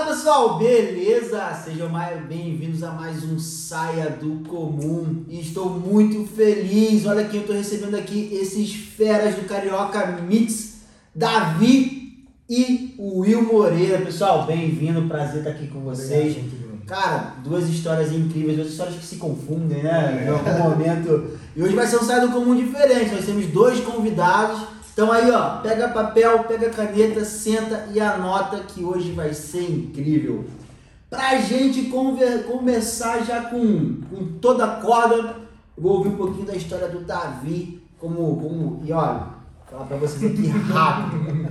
Fala pessoal, beleza? Sejam bem-vindos a mais um Saia do Comum. E estou muito feliz. Olha quem eu estou recebendo aqui, esses feras do Carioca Mix, Davi e o Will Moreira. Pessoal, bem-vindo, prazer estar aqui com vocês. Cara, duas histórias incríveis, duas histórias que se confundem, né? Em algum momento. E hoje vai ser um Saia do Comum diferente. Nós temos dois convidados então aí, ó, pega papel, pega caneta, senta e anota que hoje vai ser incrível. Pra gente conver, começar já com, com toda a corda, vou ouvir um pouquinho da história do Davi, como, como e olha, falar pra vocês aqui rápido.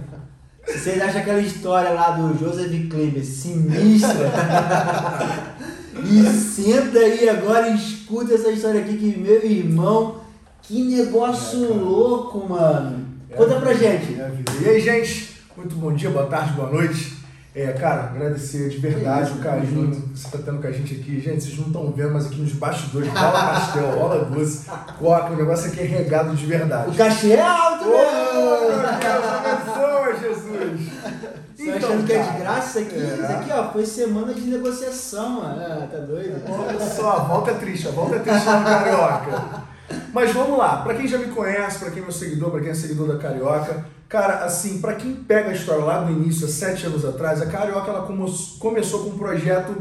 Se vocês acham aquela história lá do Joseph Kleber sinistra, e senta aí agora e escuta essa história aqui que meu irmão, que negócio é, louco, mano. Conta pra gente. E aí, gente? Muito bom dia, boa tarde, boa noite. É, cara, agradecer de verdade o carinho que você tá tendo com a gente aqui. Gente, vocês não estão vendo, mas aqui nos bastidores, bola pastel, bola doce, coca, o negócio aqui é regado de verdade. O cachê é alto, né? Deus Jesus! Você então, achando que é de graça isso aqui? É. Isso aqui, ó, foi semana de negociação, mano. Ah, tá doido? Olha só, volta triste, volta triste no Carioca. Mas vamos lá, para quem já me conhece, para quem é meu seguidor, para quem é seguidor da Carioca, cara, assim, para quem pega a história lá do início, há sete anos atrás, a Carioca ela começou com um projeto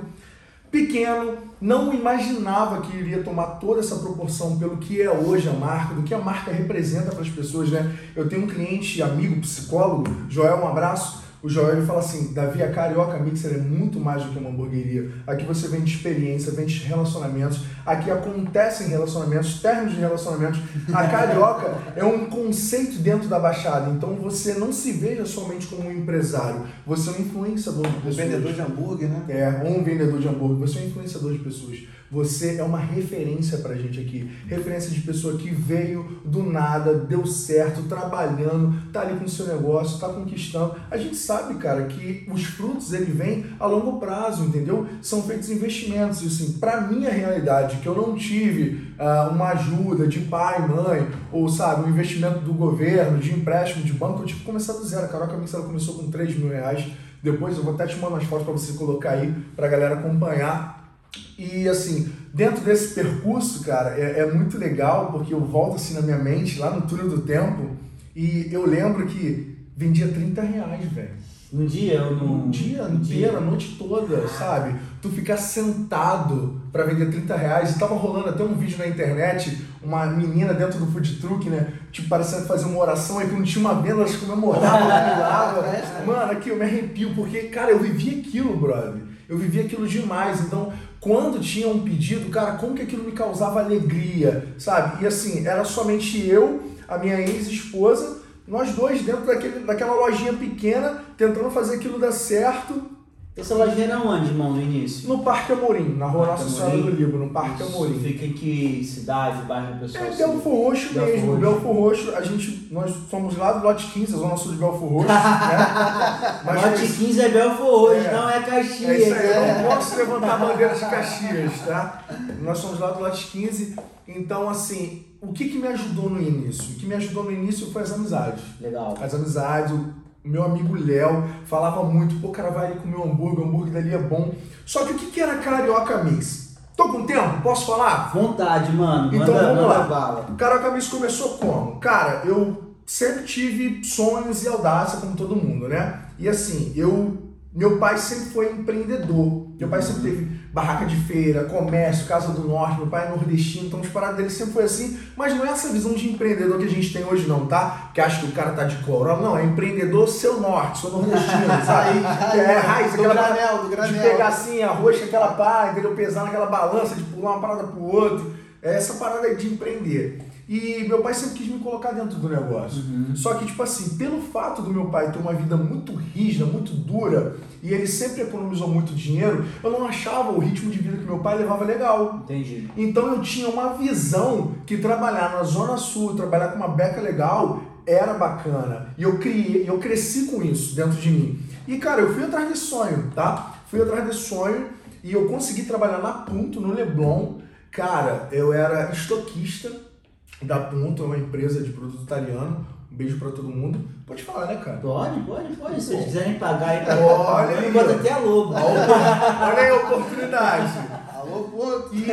pequeno, não imaginava que iria tomar toda essa proporção pelo que é hoje a marca, do que a marca representa para as pessoas, né? Eu tenho um cliente, amigo, psicólogo, Joel, um abraço, o Joel fala assim: Davi, a Carioca Mixer é muito mais do que uma hamburgueria. Aqui você vende experiência, vende relacionamentos. Aqui acontecem relacionamentos, termos de relacionamentos. A Carioca é um conceito dentro da Baixada. Então você não se veja somente como um empresário. Você é um influenciador de pessoas. Um vendedor de hambúrguer, né? É, um vendedor de hambúrguer. Você é um influenciador de pessoas. Você é uma referência pra gente aqui. Referência de pessoa que veio do nada, deu certo, trabalhando, tá ali com o seu negócio, tá conquistando. A gente sabe, cara, que os frutos ele vêm a longo prazo, entendeu? São feitos investimentos. E assim, pra minha realidade, que eu não tive uh, uma ajuda de pai, mãe, ou sabe, um investimento do governo, de empréstimo, de banco, eu tive que começar do zero. A Carol ela começou com 3 mil reais. Depois eu vou até te mandar umas fotos para você colocar aí, pra galera acompanhar e assim, dentro desse percurso, cara, é, é, muito legal porque eu volto assim na minha mente, lá no túnel do tempo, e eu lembro que vendia 30 reais, velho. Um dia num... Um dia inteiro, dia. a noite toda, sabe? Tu ficar sentado para vender 30 reais. E tava rolando até um vídeo na internet, uma menina dentro do food truck, né? Tipo, parecendo fazer uma oração, aí quando tinha uma venda, elas comemoravam, ela Mano, aqui eu me arrepio, porque, cara, eu vivi aquilo, brother. Eu vivi aquilo demais. Então, quando tinha um pedido, cara, como que aquilo me causava alegria, sabe? E assim, era somente eu, a minha ex-esposa, nós dois dentro daquele, daquela lojinha pequena, tentando fazer aquilo dar certo essa lojinha era onde, irmão, no início? No Parque Amorim, na rua Nossa Senhora do Livro, no Parque Isso. Amorim. Fica em que cidade, bairro, pessoal? É Belfor Roxo Belfor mesmo, Roxo. Belfor Roxo, a gente, nós somos lá do lote 15, a zona sul de Belfor Roxo, né? Mas lote 15 é Belfor Roxo, é. não é Caxias. É isso aí, eu não posso levantar bandeira de Caxias, tá? Nós somos lá do lote 15, então assim, o que que me ajudou no início? O que me ajudou no início foi as amizades. Legal. As amizades, meu amigo Léo falava muito, pô, cara, vai ali comer um hambúrguer, o hambúrguer dali é bom. Só que o que, que era Carioca Mix? Tô com tempo? Posso falar? Vontade, mano. Então manda, vamos lá. Bala. Carioca Mix começou como? Cara, eu sempre tive sonhos e audácia, como todo mundo, né? E assim, eu. Meu pai sempre foi empreendedor. Meu pai sempre teve barraca de feira, comércio, Casa do Norte, meu pai é nordestino, então os paradas dele sempre foi assim, mas não é essa visão de empreendedor que a gente tem hoje não, tá? Que acha que o cara tá de corolla, não, é empreendedor seu norte, sou nordestino, sabe? Que é raiz, aquela granel, do granel. de pegar assim, arroz com aquela pá, entendeu? Pesar naquela balança, de pular uma parada pro outro, é essa parada de empreender. E meu pai sempre quis me colocar dentro do negócio. Uhum. Só que, tipo assim, pelo fato do meu pai ter uma vida muito rígida, muito dura, e ele sempre economizou muito dinheiro, eu não achava o ritmo de vida que meu pai levava legal. Entendi. Então eu tinha uma visão que trabalhar na Zona Sul, trabalhar com uma beca legal, era bacana. E eu criei, eu cresci com isso dentro de mim. E cara, eu fui atrás desse sonho, tá? Fui atrás desse sonho e eu consegui trabalhar na Punto, no Leblon. Cara, eu era estoquista da Punto, é uma empresa de produto italiano. Um beijo pra todo mundo. Pode falar, né, cara? Pode, pode, pode. Se vocês quiserem pagar aí pra Olha aí, boto ó. até a logo. Olha aí a oportunidade. Alô, ponto. E,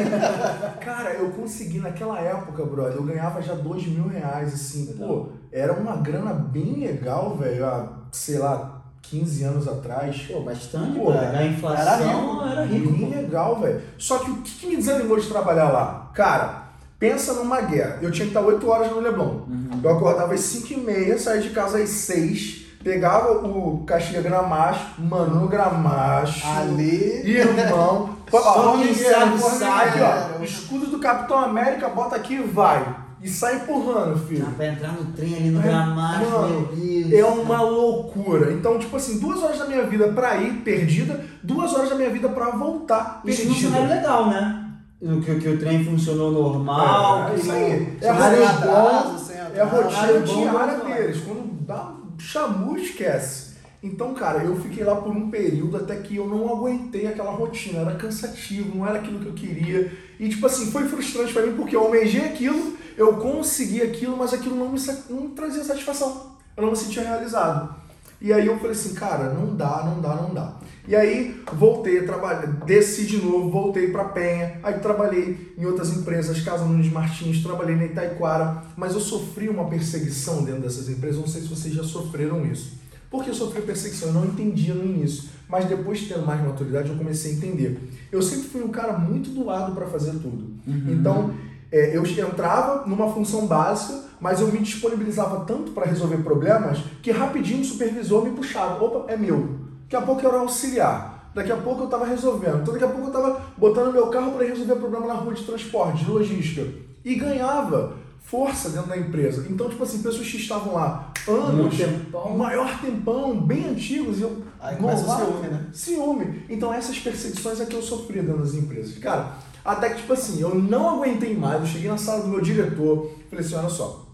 cara, eu consegui naquela época, brother, eu ganhava já dois mil reais, assim, pô, era uma grana bem legal, velho, há, sei lá, 15 anos atrás. Pô, bastante, Pô, cara. A inflação era rico. Bem legal, velho. Só que o que me desanimou de trabalhar lá? Cara, pensa numa guerra. Eu tinha que estar 8 horas no Leblon. Eu acordava às 5 e meia, saía de casa às 6, pegava o Caxias Gramacho, mano, no Gramacho. Ali. Irmão, sabe formigueiro, sabe. ó. Escudo do Capitão América, bota aqui e vai. E sai empurrando, filho. Ah, pra entrar no trem ali no É, gramacho, mano, meu Deus. É uma loucura. Então, tipo assim, duas horas da minha vida pra ir perdida, duas horas da minha vida pra voltar Esse perdida. funcionário legal, né? O Que, que o trem funcionou normal. É, isso aí. É atraso. bom, É rotina Horário diária bom, deles. Quando dá chamu, esquece. Então, cara, eu fiquei lá por um período até que eu não aguentei aquela rotina. Era cansativo, não era aquilo que eu queria. E, tipo assim, foi frustrante pra mim porque eu almejei aquilo, eu consegui aquilo, mas aquilo não me, não me trazia satisfação. Eu não me sentia realizado. E aí eu falei assim, cara, não dá, não dá, não dá. E aí voltei a trabalhar, desci de novo, voltei pra Penha, aí trabalhei em outras empresas, Casa Nunes Martins, trabalhei na Itaiquara, mas eu sofri uma perseguição dentro dessas empresas, não sei se vocês já sofreram isso. Porque eu sofri perseguição, eu não entendia no início, mas depois tendo mais maturidade eu comecei a entender. Eu sempre fui um cara muito doado para fazer tudo. Então, é, eu entrava numa função básica, mas eu me disponibilizava tanto para resolver problemas que rapidinho o supervisor me puxava. Opa, é meu. Daqui a pouco eu era auxiliar. Daqui a pouco eu estava resolvendo. Então, daqui a pouco eu estava botando meu carro para resolver problema na rua de transporte, de logística. E ganhava força dentro da empresa. Então, tipo assim, pessoas que estavam lá anos, tempão. maior tempão, bem antigos, e eu Aí começa o ciúme, né? Ciúme. Então essas perseguições é que eu sofri dentro das empresas. Cara, até que, tipo assim, eu não aguentei mais, eu cheguei na sala do meu diretor, falei assim, olha só,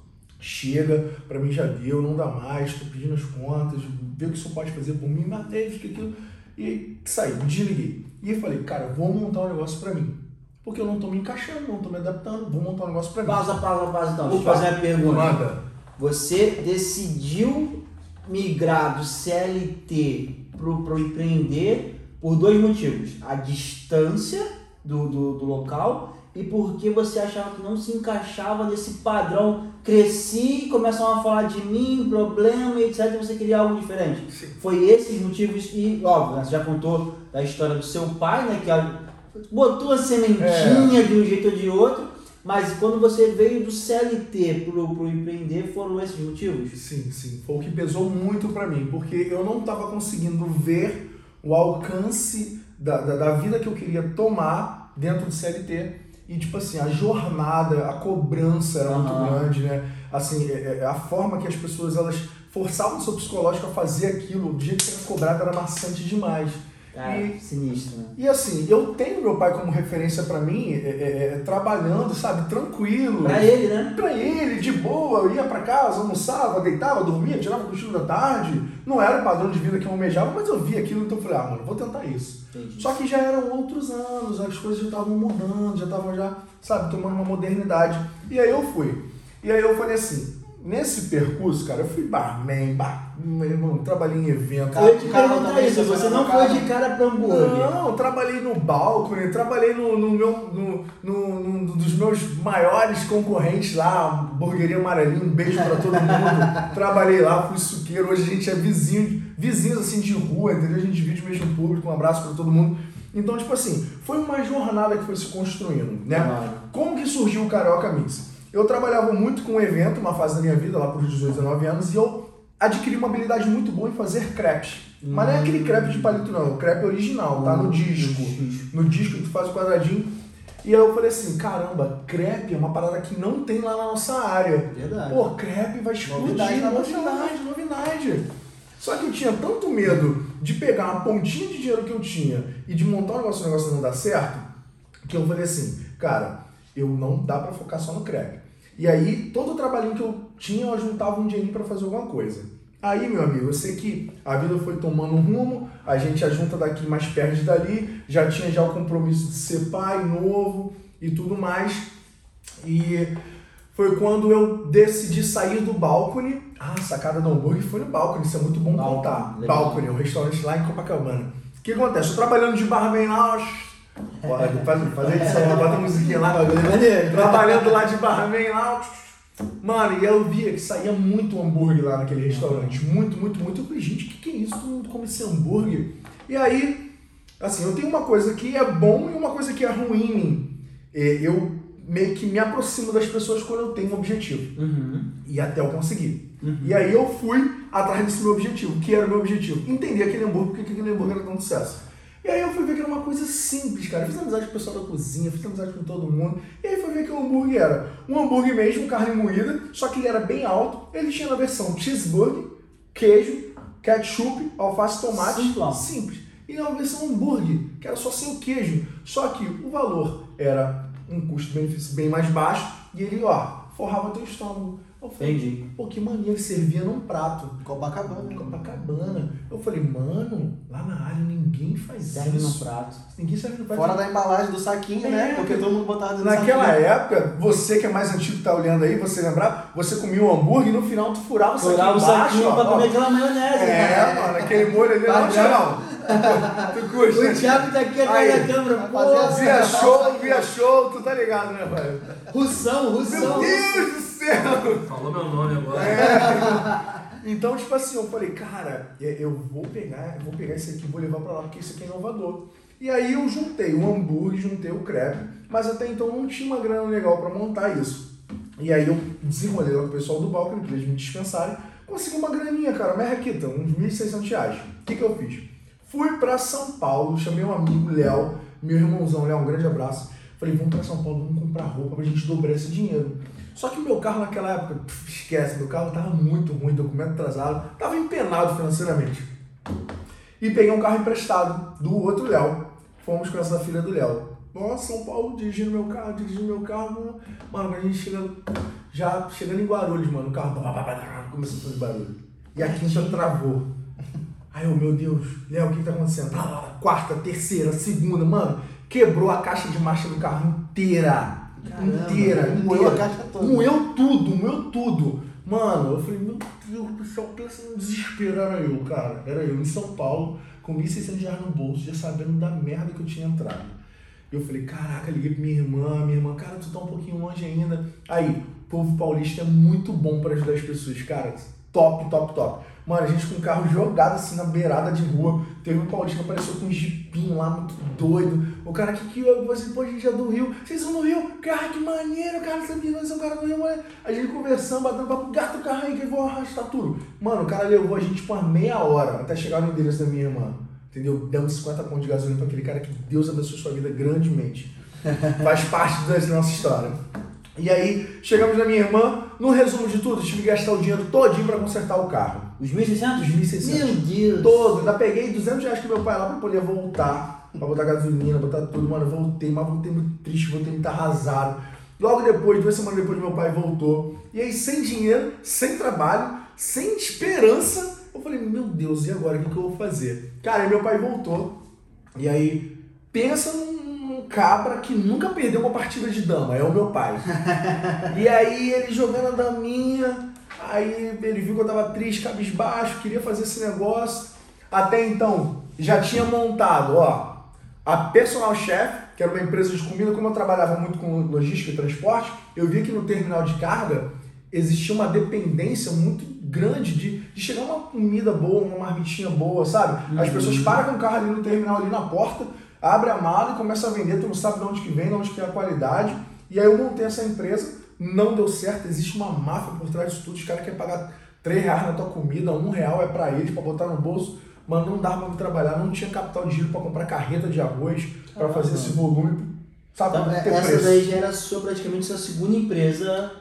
chega, pra mim já deu, não dá mais, tô pedindo as contas, vê o que o senhor pode fazer por mim, matei, isso, aquilo. E saí, desliguei. E eu falei, cara, vou montar um negócio pra mim. Porque eu não tô me encaixando, não tô me adaptando, vou montar um negócio pra mim. Pausa, pausa, pausa então. Deixa eu Opa. fazer uma pergunta. Manda. Você decidiu migrar do CLT pro, pro empreender por dois motivos. A distância do, do, do local e porque você achava que não se encaixava nesse padrão. Cresci, começam a falar de mim, problema e etc. Você queria algo diferente. Sim. Foi esses motivos e, óbvio, né, você já contou da história do seu pai, né? Que botou a sementinha de um jeito ou de outro, mas quando você veio do CLT pro, pro empreender, foram esses motivos? Sim, sim. Foi o que pesou muito pra mim, porque eu não estava conseguindo ver o alcance da, da, da vida que eu queria tomar dentro do CLT. E, tipo assim, a jornada, a cobrança era muito Aham. grande, né? Assim, é- é- a forma que as pessoas, elas forçavam o seu psicológico a fazer aquilo, do jeito que era cobrado, era maçante demais. Cara, E- sinistro, né? E assim, eu tenho meu pai como referência pra mim, é, é, é, trabalhando, sabe, tranquilo. Pra ele, né? Pra ele, de boa, eu ia pra casa, almoçava, deitava, dormia, tirava o cochilo da tarde. Não era o padrão de vida que eu almejava, mas eu via aquilo, então eu falei, ah, mano, vou tentar isso. Entendi. Só que já eram outros anos, as coisas já estavam mudando, já estavam já, sabe, tomando uma modernidade. E aí eu fui. E aí eu falei assim, nesse percurso, cara, eu fui barman, bar, meu irmão, trabalhei em evento. Cara, também, isso, você não no foi de cara pra hambúrguer. Não, eu trabalhei no balcone, trabalhei no, no meu, no, no, no- dos meus maiores concorrentes lá, Hamburgueria Amarelinho, um beijo pra todo mundo. trabalhei lá, fui suqueiro, hoje a gente é vizinho, vizinhos assim de rua, entendeu? A gente divide o mesmo público, um abraço pra todo mundo. Então, tipo assim, foi uma jornada que foi se construindo, né? Claro. Como que surgiu o Carioca Mix? Eu trabalhava muito com evento, uma fase da minha vida, lá por 18, 19 anos, e eu adquiri uma habilidade muito boa em fazer crepes. Mas não é aquele crepe de palito, não, é o crepe original, tá? No disco. No disco que tu faz o quadradinho. E aí eu falei assim, caramba, crepe é uma parada que não tem lá na nossa área. Verdade. Pô, crepe vai explodir, Novidade novidade, novidade. Só que eu tinha tanto medo de pegar uma pontinha de dinheiro que eu tinha e de montar um negócio, o negócio não dar certo, que eu falei assim, cara, eu não dá pra focar só no crepe. E aí, todo o trabalhinho que eu tinha, eu juntava um dinheirinho pra fazer alguma coisa. Aí, meu amigo, eu sei que a vida foi tomando um rumo, a gente ajunta daqui mais perto dali, já tinha já o compromisso de ser pai novo e tudo mais. E foi quando eu decidi sair do balcone. Ah, a sacada do hambúrguer foi no balcone, isso é muito bom Balcone, contar. legal. Balcone, o restaurante lá em Copacabana. O que acontece? Eu trabalhando de barman lá, Pode fazer, fazer edição, lá, bota a musiquinha lá. Trabalhando lá de barman lá. Mano, e eu via que saía muito hambúrguer lá naquele restaurante. Muito, muito, muito. Eu falei, gente, o que, que é isso? Todo mundo come esse hambúrguer. E aí, assim, eu tenho uma coisa que é bom e uma coisa que é ruim em mim. É, Eu meio que me aproximo das pessoas quando eu tenho um objetivo. Uhum. E até eu conseguir. E aí eu fui atrás desse meu objetivo. que era o meu objetivo? Entender aquele hambúrguer, porque aquele hambúrguer era tão sucesso. E aí eu fui ver que era uma coisa simples, cara. Eu fiz amizade com o pessoal da cozinha, fiz amizade com todo mundo. E aí fui ver que o hambúrguer era um hambúrguer mesmo, carne moída, só que ele era bem alto. Ele tinha na versão cheeseburger, queijo, ketchup, alface, tomate. Simplão. Simples. E na versão hambúrguer, que era só sem o queijo. Só que o valor era um custo-benefício bem mais baixo. E ele, ó, forrava teu estômago. Eu falei, Entendi. pô, que maneiro, servia num prato. Copacabana. Copacabana. Eu falei, mano, lá na área ninguém faz Serve no isso. prato. Ninguém serve no prato. Fora da embalagem do saquinho, É. né? Porque todo mundo botava dentro Naquela saquinho. época, você que é mais antigo que tá olhando aí, você lembrar, você comia um hambúrguer e no final tu furava o saquinho Furava o saquinho pra ó. comer aquela maionese. É, mano, aquele molho ali, não, Padrão. Tu curte, O né? Thiago tá aqui atrás da câmera. Pô, Via show, via show, tu tá ligado, né, velho? Russão, Meu Russão. Deus do céu! Falou meu nome agora. Então, tipo assim, eu falei, cara, é, eu vou pegar, eu vou pegar esse aqui e vou levar pra lá, porque isso aqui é inovador. E aí eu juntei o hambúrguer, juntei o crepe, mas até então não tinha uma grana legal pra montar isso. E aí eu desenrolei lá com o pessoal do balcão, que eles me dispensaram, consegui uma graninha, cara, merrequita, uns 1.600 reais. O que que eu fiz? Fui pra São Paulo, chamei um amigo, Léo, meu irmãozão, Léo, um grande abraço. Falei, vamos pra São Paulo, vamos comprar roupa pra gente dobrar esse dinheiro. Só que meu carro naquela época, esquece, meu carro tava muito ruim, documento atrasado, tava empenado financeiramente. E peguei um carro emprestado do outro Léo. Fomos com essa filha do Léo. Nossa, São Paulo, dirigindo meu carro, dirigindo meu carro. Mano, a gente chega, já chegando em Guarulhos, mano, o carro começou a fazer barulho. E a quinta travou. Aí eu, meu Deus, Léo, o que que tá acontecendo? Blá. Quarta, terceira, segunda, mano, quebrou a caixa de marcha do carro inteira. Caramba, inteira, moeu a caixa toda. Moeu tudo, moeu tudo. Mano, eu falei, meu Deus do céu, pensa no desespero, era eu, cara. Era eu, em São Paulo, com 1.600 reais no bolso, já sabendo da merda que eu tinha entrado. Eu falei, caraca, liguei pra minha irmã, minha irmã, cara, tu tá um pouquinho longe ainda. Aí, o povo paulista é muito bom pra ajudar as pessoas, cara. Top, top, top. Mano, a gente com o carro jogado assim na beirada de rua. Teve um paulista que apareceu com um jipinho lá, muito doido. O cara que que eu, você, pô, a gente é do Rio. Vocês são do Rio? Cara, que maneiro, cara, sabia, nós somos cara do Rio, mano. A gente conversando, batendo papo, gata o carro aí que eu vou arrastar tudo. Mano, o cara levou a gente por uma meia hora até chegar no endereço da minha irmã. Entendeu? Demos 50 pontos de gasolina pra aquele cara que Deus abençoe sua vida grandemente. Faz parte da nossa história. E aí, chegamos na minha irmã, no resumo de tudo, tive que gastar o dinheiro todinho pra consertar o carro. Os 1.600? Os 1.600. Meu Deus. Todo. Ainda peguei 200 reais com meu pai lá pra poder voltar, pra botar gasolina, botar tudo. Mano, voltei, mas voltei muito triste, voltei muito arrasado. Logo depois, duas semanas depois, meu pai voltou. E aí, sem dinheiro, sem trabalho, sem esperança, eu falei, meu Deus, e agora? O que, que eu vou fazer? Cara, aí meu pai voltou. E aí, pensa num num cabra que nunca perdeu uma partida de dama, é o meu pai. e aí, ele jogando a daminha, aí ele viu que eu tava triste, cabisbaixo, queria fazer esse negócio. Até então, já tinha montado, ó, a Personal Chef, que era uma empresa de comida, como eu trabalhava muito com logística e transporte, eu vi que no terminal de carga existia uma dependência muito grande de, de chegar uma comida boa, uma marmitinha boa, sabe? As Uhum. pessoas param com o carro ali no terminal, ali na porta, abre a mala e começa a vender, tu não sabe de onde que vem, de onde que é a qualidade. E aí eu montei essa empresa, não deu certo, existe uma máfia por trás disso tudo, os caras querem pagar 3 reais na tua comida, um real é pra eles, pra botar no bolso. Mano, não dava pra me trabalhar, não tinha capital de giro pra comprar carreta de arroz, pra Ah, fazer não. esse volume, sabe, ter essa preço. daí já era sua, praticamente sua segunda empresa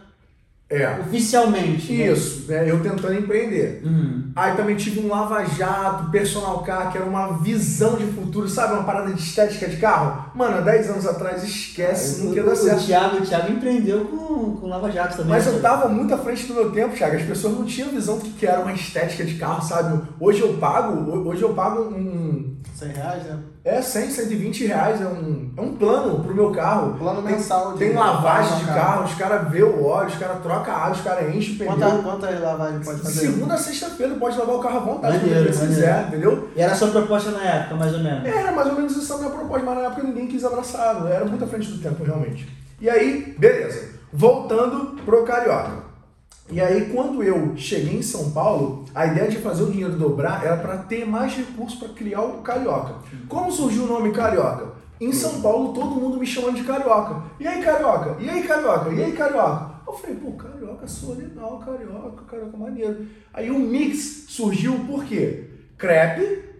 É, oficialmente. né? isso, né, eu tentando empreender. Uhum. Aí também tive um lava-jato, personal car, que era uma visão de futuro, sabe? Uma parada de estética de carro. Mano, há 10 anos atrás, esquece, não o, ia dar o, certo. Thiago, o Thiago empreendeu com, com Lava Jato também. Mas eu né? tava muito à frente do meu tempo, Thiago. As pessoas não tinham visão do que era uma estética de carro, sabe? Hoje eu pago, hoje eu pago um. 100 reais, né? É 100, 120 reais, é um, é um plano pro meu carro. Plano Tem- mensal de Tem lavagem de carro. carro, os caras vê o óleo, os caras trocam a água, os caras enchem o pneu. Quantas quanta lavagem pode De fazer? segunda a sexta-feira pode lavar o carro à vontade, Maneiro, maneiro. quiser, entendeu? E era a sua proposta na época, mais ou menos. Era mais ou menos essa a minha proposta, mas na época ninguém quis abraçar, era muito à frente do tempo, realmente. E aí, beleza. Voltando pro Carioca. E aí, quando eu cheguei em São Paulo, a ideia de fazer o dinheiro dobrar era para ter mais recursos para criar o Carioca. Como surgiu o nome Carioca? Em São Paulo, todo mundo me chamando de Carioca. E aí, Carioca? E aí, Carioca? E aí, Carioca? Eu falei, pô, Carioca soa legal, Carioca, Carioca maneiro. Aí o mix surgiu por quê? Crepe,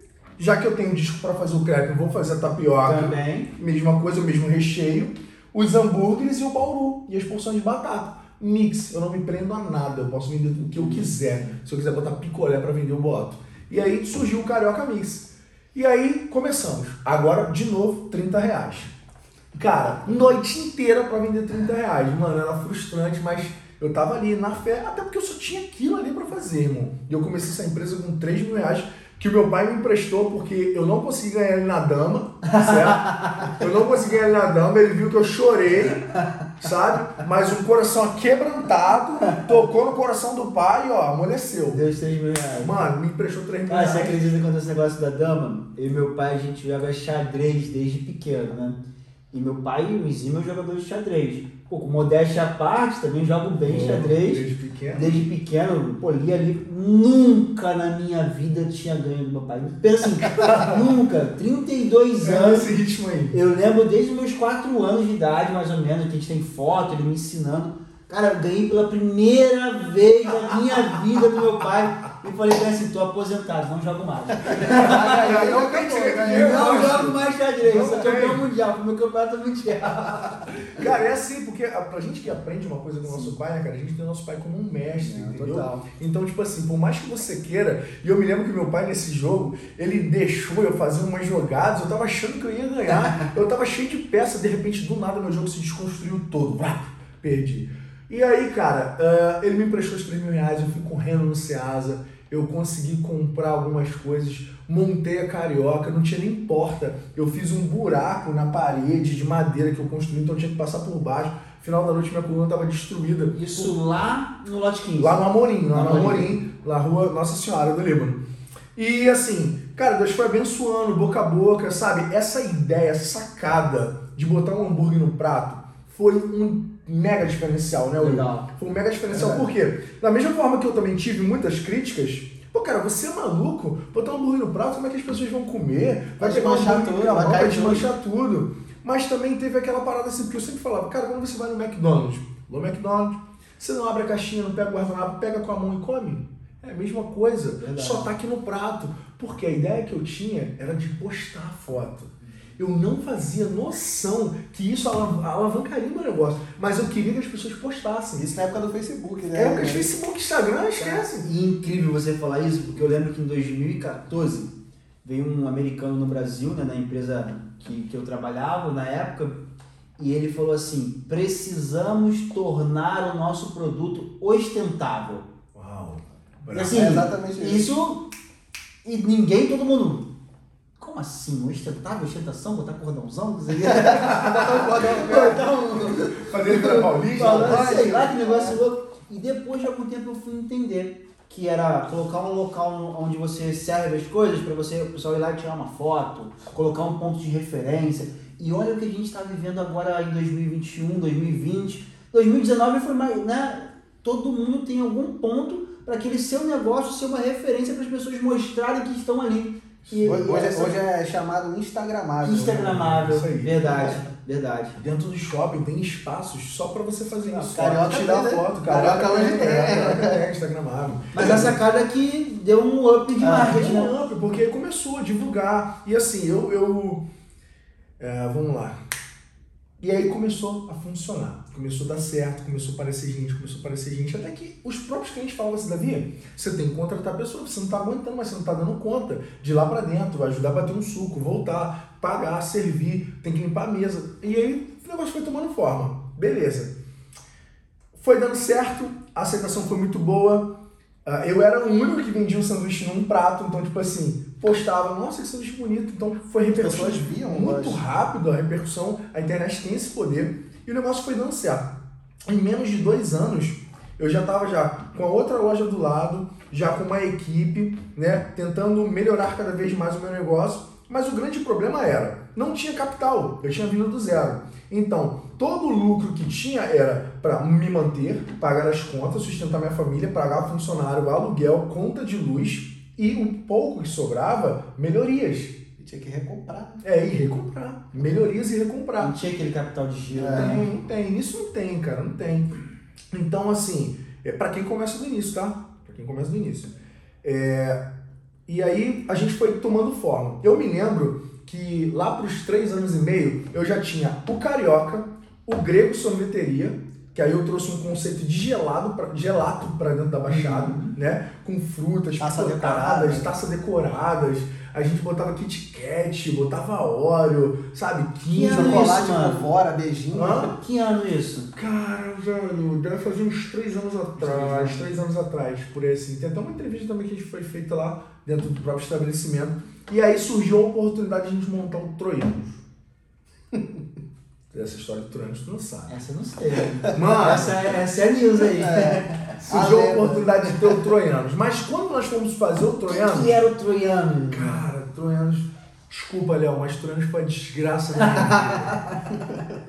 já que eu tenho disco para fazer o crepe, eu vou fazer a tapioca. Também. Mesma coisa, o mesmo recheio. Os hambúrgueres e o bauru. E as porções de batata. Mix, eu não me prendo a nada. Eu posso vender o que eu quiser. Se eu quiser botar picolé para vender, eu boto. E aí surgiu o Carioca Mix. E aí começamos. Agora, de novo, 30 reais. Cara, noite inteira para vender 30 reais. Mano, era frustrante, mas eu tava ali na fé, até porque eu só tinha aquilo ali para fazer, irmão. E eu comecei essa empresa com 3 mil reais que o meu pai me emprestou porque eu não consegui ganhar ele na dama, certo? Eu não consegui ganhar ele na dama, ele viu que eu chorei, sabe? Mas um coração quebrantado, tocou no coração do pai e ó, amoleceu. Deu os 3 mil reais. Mano, me emprestou 3 mil Ah, você reais. acredita quando esse negócio da dama? Eu e meu pai, a gente joga xadrez desde pequeno, né? E meu pai e o Mizinho é um jogador de xadrez. Pô, com modéstia à parte, também jogo bem xadrez. Desde pequeno. Desde pequeno, pô, lia livro. Nunca na minha vida tinha ganho do meu pai. Pensa assim, nunca. 32 É anos. nesse ritmo aí. Eu lembro desde os meus 4 anos de idade, mais ou menos, que a gente tem foto, ele me ensinando. Cara, eu ganhei pela primeira vez na minha vida do meu pai. E falei ele assim, tô aposentado, não jogo mais. Eu não jogo mais xadrez, sou campeão mundial, foi meu campeonato mundial. Cara, é assim, porque a, pra gente que aprende uma coisa com o nosso pai, né, cara? A gente tem o nosso pai como um mestre, Não, entendeu? total. Então, tipo assim, por mais que você queira, e eu me lembro que meu pai nesse jogo, ele deixou eu fazer umas jogadas, eu tava achando que eu ia ganhar, eu tava cheio de peça, de repente, do nada, meu jogo se desconstruiu todo, perdi. E aí, cara, ah, ele me emprestou os 3 mil reais, eu fui correndo no Ceasa, eu consegui comprar algumas coisas, montei a carioca, não tinha nem porta. Eu fiz um buraco na parede de madeira que eu construí, então eu tinha que passar por baixo. Final da noite minha coluna estava destruída. Isso lá no lote 15. Lá no Amorim, lá no No Amorim, lá rua Nossa Senhora do Líbano. E assim, cara, Deus foi abençoando, boca a boca, sabe? Essa ideia, essa sacada de botar um hambúrguer no prato foi um mega diferencial, né, Will? Legal. Foi um mega diferencial, É. por quê? Da mesma forma que eu também tive muitas críticas, pô, cara, você é maluco? Botar um hambúrguer no prato, como é que as pessoas vão comer? Vai desmanchar tudo, vai desmanchar tudo. Mas também teve aquela parada assim, porque eu sempre falava, cara, quando você vai no McDonald's, no McDonald's, você não abre a caixinha, não pega o guardanapo, pega com a mão e come. É a mesma coisa, Verdade. só tá aqui no prato. Porque a ideia que eu tinha era de postar a foto. Eu não fazia noção que isso alav- alavancaria o meu negócio, mas eu queria que as pessoas postassem. Isso na época do Facebook, né? É época de Facebook, Instagram, esquece. E incrível você falar isso, porque eu lembro que em 2014 veio um americano no Brasil, né, na empresa que, que eu trabalhava na época, e ele falou assim: precisamos tornar o nosso produto ostentável. Uau. E assim, É exatamente isso. isso. E ninguém, todo mundo. Assim? Ostentável? Ostentação? Botar cordãozão? Botar um. Fazer ele pra Paulista, Falando, sei lá que negócio louco. E depois de algum tempo eu fui entender que era colocar um local onde você serve as coisas para você, o pessoal ir lá e tirar uma foto, colocar um ponto de referência. E olha o que a gente está vivendo agora em 2021, 2020. 2019 foi mais, né? Todo mundo tem algum ponto para aquele seu negócio ser uma referência para as pessoas mostrarem que estão ali. Hoje, hoje- essa- hoje é chamado Instagramável. Instagramável, Isso aí. verdade, verdade. Dentro do shopping tem espaços só pra você fazer Ah, isso. Carioca tirar né? foto. Carioca hoje tem. É, Carioca é Instagramável. Mas a sacada é que deu um up de Ah, marketing, né? Não, porque começou a divulgar. E assim, eu. eu é, vamos lá. E aí começou a funcionar. Começou a dar certo, começou a aparecer gente, começou a aparecer gente. Até que os próprios clientes falavam assim, Davi, você tem que contratar pessoas, você não está aguentando, mas você não está dando conta de ir lá para dentro, ajudar a bater um suco, voltar, pagar, servir, tem que limpar a mesa. E aí o negócio foi tomando forma. Beleza. Foi dando certo, a aceitação foi muito boa. ah, eu era o único que vendia um sanduíche num prato, então, tipo assim, postava, nossa, que sanduíche bonito. Então, foi As repercussão pessoas viam, muito mas- rápido, a repercussão, a internet tem esse poder, e o negócio foi dando certo. Em menos de dois anos, eu já estava já com a outra loja do lado, já com uma equipe, né, tentando melhorar cada vez mais o meu negócio, mas o grande problema era, não tinha capital, eu tinha vindo do zero. Então, todo o lucro que tinha era para me manter, pagar as contas, sustentar minha família, pagar funcionário, aluguel, conta de luz e o pouco que sobrava, melhorias. Tinha que recomprar. É, e recomprar. Melhorias e recomprar. Não tinha aquele capital de giro, É. né? Não tem. Isso não tem, cara, não tem. Então, assim, é para quem começa do início, tá? Para quem começa do início. É, e aí a gente foi tomando forma. Eu me lembro que lá para os três anos e meio eu já tinha o carioca, o grego sorveteria, que aí eu trouxe um conceito de gelado pra, gelato para dentro da baixada, né? Com frutas Taça picotadas, decorada. taças decoradas. A gente botava Kit Kat, botava óleo, sabe? Que Chocolate isso, mano? fora, beijinho. Hã? Que ano isso? Cara, velho, deve fazer uns três anos atrás, três anos atrás, por aí assim. Tem até uma entrevista também que a gente foi feita lá dentro do próprio estabelecimento. E aí surgiu a oportunidade de a gente montar o Troianos. Essa história do Troianos tu não sabe. Essa eu não sei. Mano, Essa, é- essa é a news aí. surgiu a a oportunidade de ter o Troianos. Mas quando nós fomos fazer o O que, Troianos. que era o troiano? Cara, Troianos. Desculpa, Léo, mas Troianos foi a desgraça da minha vida.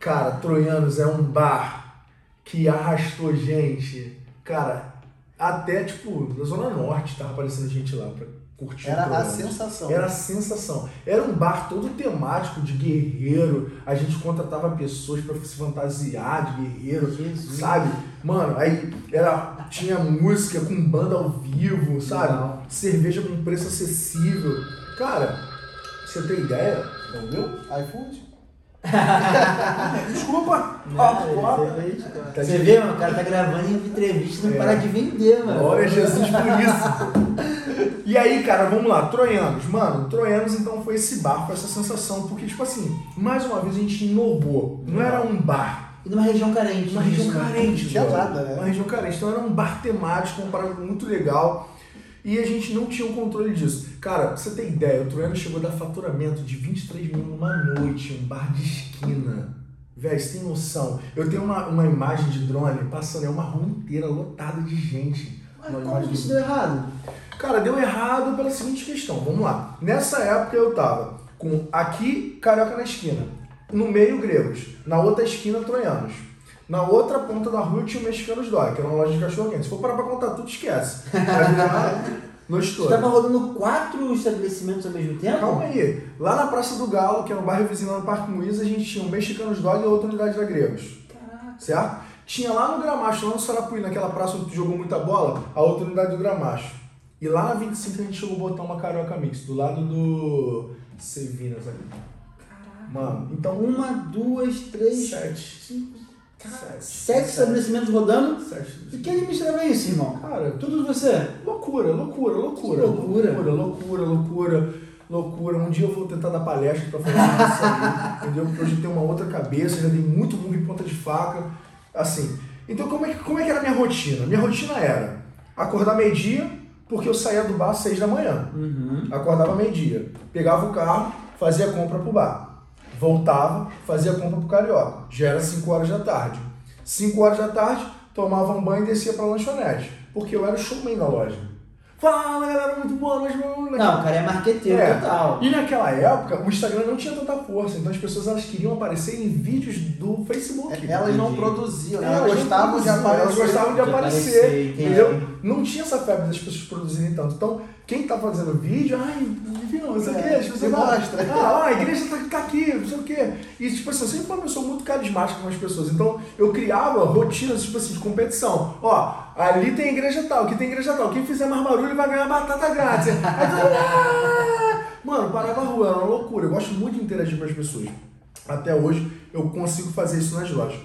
Cara, Troianos é um bar que arrastou gente. Cara, até tipo, na Zona Norte tava aparecendo gente lá pra curtir o Era a sensação. Era a sensação. Era um bar todo temático de guerreiro. A gente contratava pessoas pra se fantasiar de guerreiro. Jesus. Sabe? Mano, aí era, tinha música com banda ao vivo, sabe? Legal. Cerveja com preço acessível. Cara, você ter ideia, entendeu? iFood? Desculpa! Não, Você vê, mano, o cara tá gravando em entrevista e não É. para de vender, mano. Glória a Jesus por isso. E aí, cara, vamos lá, Troianos. Mano, Troianos então foi esse bar, foi essa sensação, porque, tipo assim, mais uma vez a gente inovou. Não era um bar, E numa região carente. uma região né? carente. Nada, né? Uma região carente. Então era um bar temático, um parada muito legal. E a gente não tinha o controle disso. Cara, pra você ter ideia, o Troiano chegou a dar faturamento de 23 mil numa noite, um bar de esquina. Véi, você tem noção? Eu tenho uma, uma imagem de drone passando, é uma rua inteira lotada de gente. Mas como que isso deu errado? Cara, deu errado pela seguinte questão. Vamos lá. Nessa época eu tava com aqui Carioca na esquina, no meio gregos, na outra esquina troianos. Na outra ponta da rua tinha o Mexicanos Dog, que era uma loja de cachorro quente. Se for parar pra contar tudo, esquece. Vai virar noite Você tava rodando quatro estabelecimentos ao mesmo tempo? Calma aí. Lá na Praça do Galo, que é no bairro vizinho lá no Parque Moís, a gente tinha o Mexicanos Dog e outra unidade da Gregos. Caraca. Certo? Tinha lá no Gramacho, lá no Sarapuí, naquela praça onde tu jogou muita bola, a outra unidade do Gramacho. E lá na 25 a gente chegou a botar uma carioca mix, do lado do Sevinas ali. Mano, então Uma, duas, três, sete. cinco, Sete. sete estabelecimentos rodando. Sete. E quem administrava isso, irmão? Cara, Tudo você. loucura, loucura, loucura. Que loucura. Loucura, loucura, loucura, loucura. Um dia eu vou tentar dar palestra pra falar isso aí, entendeu? Porque hoje eu tenho uma outra cabeça, já dei muito burro em ponta de faca. Assim, então como é, que- como é que era a minha rotina? Minha rotina era acordar meio-dia, porque eu saía do bar às seis da manhã. Uhum. Acordava meio-dia, pegava o carro, fazia compra pro bar. Voltava, fazia compra pro Carioca. Já era 5 horas da tarde. 5 horas da tarde, tomava um banho e descia pra lanchonete. Porque eu era o showman da loja. Fala galera, muito boa noite. noite. Não, o cara é marqueteiro É. total. E naquela época, o Instagram não tinha tanta força, então as pessoas elas queriam aparecer em vídeos do Facebook. Elas não Entendi. produziam, né? Elas Elas não gostavam de produziam, aparecer. Elas gostavam de De aparecer, entendeu? Não tinha essa febre das pessoas produzirem tanto. Então, quem tá fazendo vídeo, ai, não sei o É, as pessoas mostra. Ah, a igreja tá, tá aqui, não sei o quê. E, tipo assim, eu sempre fui uma pessoa muito carismática com as pessoas. Então, eu criava rotinas, tipo assim, de competição. Ó, ali tem igreja tal, aqui tem igreja tal. Quem fizer mais barulho vai ganhar batata grátis. Aí "Ah!" Mano, parava a rua, era uma loucura. Eu gosto muito de interagir com as pessoas. Até hoje, eu consigo fazer isso nas lojas.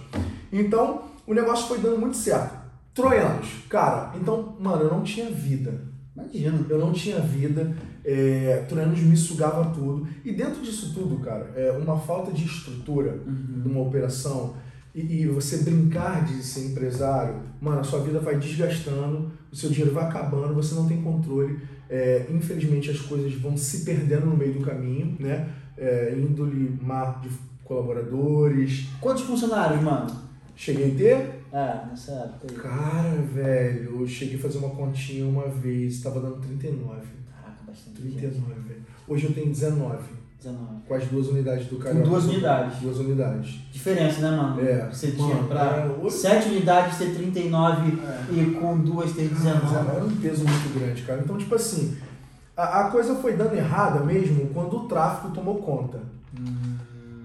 Então, o negócio foi dando muito certo. Troianos, cara, então, mano, eu não tinha vida. Imagina. Eu não tinha vida, é, Troianos me sugava tudo. E dentro disso tudo, cara, é uma falta de estrutura Uhum. de uma operação. e, e, você brincar de ser empresário, mano, a sua vida vai desgastando, o seu dinheiro vai acabando, você não tem controle. É, infelizmente as coisas vão se perdendo no meio do caminho, né? É, índole mar de colaboradores. Quantos funcionários, mano? Cheguei a ter? É, nessa época aí. Cara, velho, eu cheguei a fazer uma continha uma vez, tava dando 39. Caraca, bastante 39, gente. velho. Hoje eu tenho 19. 19. Com as duas unidades do Com Carioca. duas unidades. Duas unidades. Diferença, né, mano? É. Você Mano, tinha pra é, hoje- 7 unidades ter 39 É. e com duas ter 19. Era um peso muito grande, cara. Então, tipo assim, a, a coisa foi dando errada mesmo quando o tráfico tomou conta.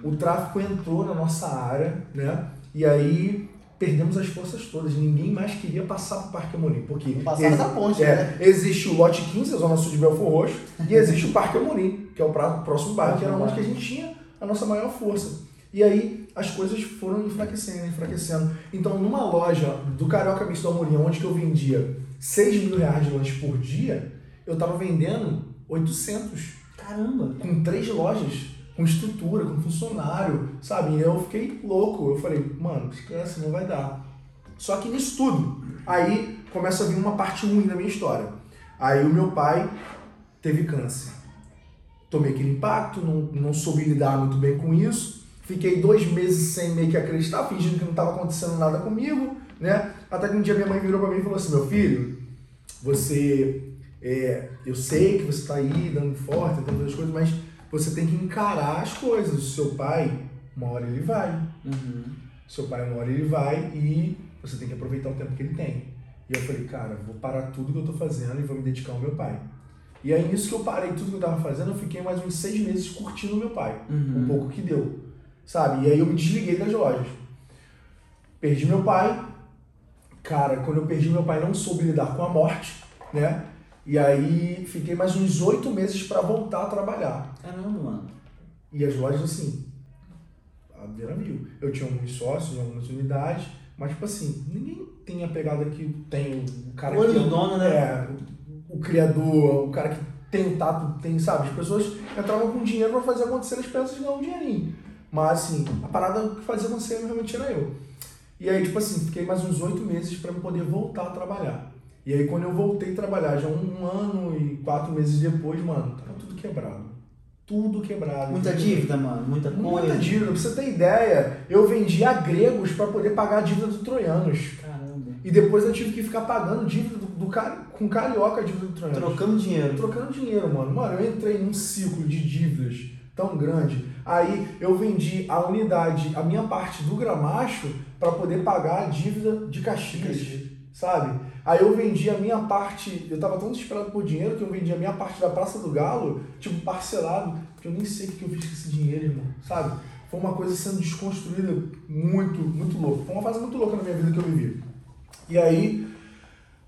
O tráfico entrou na nossa área, né? E aí perdemos as forças todas. Ninguém mais queria passar pro Parque Amorim. Porque Passaram da ponte, é, né? existe o lote 15, a zona sul de Belfor Roxo, e existe o Parque Amorim, que é o próximo bairro, que era onde que a gente tinha a nossa maior força. E aí as coisas foram enfraquecendo, enfraquecendo. Então, numa loja do Carioca Mix do Amorim, onde que eu vendia 6 mil reais de lanche por dia, eu tava vendendo 800 Caramba. com três lojas, com estrutura, com funcionário, sabe? Eu fiquei louco. Eu falei, mano, esquece, não vai dar. Só que nisso tudo, aí começa a vir uma parte ruim da minha história. Aí o meu pai teve câncer. Tomei aquele impacto, não, não soube lidar muito bem com isso. Fiquei dois meses sem meio que acreditar, fingindo que não estava acontecendo nada comigo, né? Até que um dia minha mãe virou para mim e falou assim, meu filho, você é, eu sei que você está aí dando forte, tentando as coisas, mas você tem que encarar as coisas. O seu pai, uma hora ele vai. Uhum. Seu pai, uma hora ele vai e você tem que aproveitar o tempo que ele tem. E eu falei, cara, vou parar tudo que eu tô fazendo e vou me dedicar ao meu pai. E aí, nisso que eu parei tudo que eu tava fazendo, eu fiquei mais uns seis meses curtindo o meu pai. Uhum. Um pouco que deu. Sabe? E aí eu me desliguei das lojas. Perdi meu pai. Cara, quando eu perdi meu pai, não soube lidar com a morte, né? E aí fiquei mais uns oito meses para voltar a trabalhar. Caramba, mano. E as lojas, assim, a beira mil. Eu tinha alguns sócios algumas unidades, mas, tipo assim, ninguém tem a pegada que tem o cara que do dono, né? É, o, o criador, o cara que tem o tato, tem, sabe? As pessoas entravam com dinheiro pra fazer acontecer as peças e ganhar um dinheirinho. Mas, assim, a parada que fazia acontecer realmente era eu. E aí, tipo assim, fiquei mais uns oito meses para poder voltar a trabalhar. E aí, quando eu voltei a trabalhar, já um ano e quatro meses depois, mano, tava tudo quebrado. Tudo quebrado. Muita tudo dívida, mano. Muita coisa. Muita dívida. Pra você ter ideia, eu vendia gregos para poder pagar a dívida dos troianos. Caramba. E depois eu tive que ficar pagando dívida do, do cari- com carioca a dívida do troianos. Trocando dinheiro. Trocando dinheiro, mano. Mano, eu entrei num ciclo de dívidas tão grande. Aí eu vendi a unidade, a minha parte do gramacho, para poder pagar a dívida de Caxias, sabe? Aí eu vendi a minha parte, eu tava tão desesperado por dinheiro que eu vendi a minha parte da Praça do Galo, tipo, parcelado, que eu nem sei o que eu fiz com esse dinheiro, irmão, sabe? Foi uma coisa sendo desconstruída muito, muito louca. Foi uma fase muito louca na minha vida que eu vivi. E aí,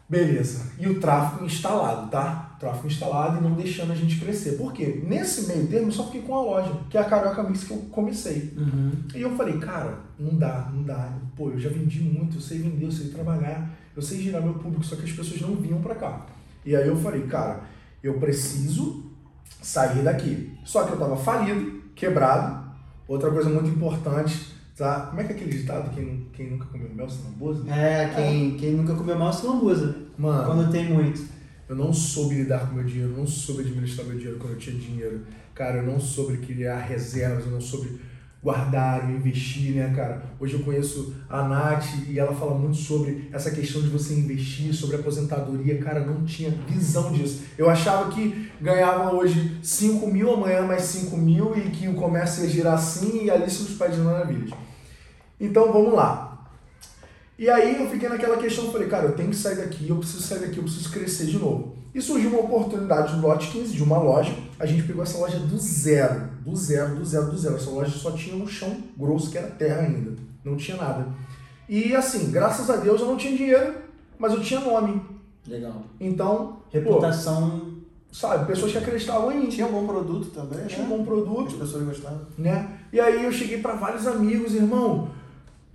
Beleza. E o tráfego instalado, tá? Tráfego instalado e não deixando a gente crescer. Por quê? Nesse meio termo eu só fiquei com a loja, que é a Carioca Mix que eu comecei. Uhum. E eu falei, cara, não dá, não dá. Pô, eu já vendi muito, eu sei vender, eu sei trabalhar, eu sei girar meu público, só que as pessoas não vinham pra cá. E aí eu falei, cara, eu preciso sair daqui. Só que eu tava falido, quebrado. Outra coisa muito importante, tá? Como é que é aquele ditado? Quem, quem nunca comeu mel se lambuza? É, quem, quem nunca comeu mal se lambuza. Mano, Quando tem muito. Eu não soube lidar com meu dinheiro, não soube administrar meu dinheiro quando eu tinha dinheiro. Cara, eu não soube criar reservas, eu não soube guardar, investir, né, cara? Hoje eu conheço a Nath e ela fala muito sobre essa questão de você investir, sobre aposentadoria. Cara, não tinha visão disso. Eu achava que ganhava hoje 5 mil, amanhã mais 5 mil e que o comércio ia girar assim e ali se os pais de maravilhas. Então vamos lá. E aí eu fiquei naquela questão, falei, cara, eu tenho que sair daqui, eu preciso sair daqui, eu preciso crescer de novo. E surgiu uma oportunidade no lote 15 de uma loja, a gente pegou essa loja do zero, do zero, do zero, do zero. Essa loja só tinha um chão grosso, que era terra ainda, não tinha nada. E assim, graças a Deus eu não tinha dinheiro, mas eu tinha nome. Legal. Então, Reputação. sabe, pessoas que acreditavam em mim. Tinha um bom produto também, Tinha um né? bom produto. As pessoas gostavam. né? E aí eu cheguei para vários amigos, irmão,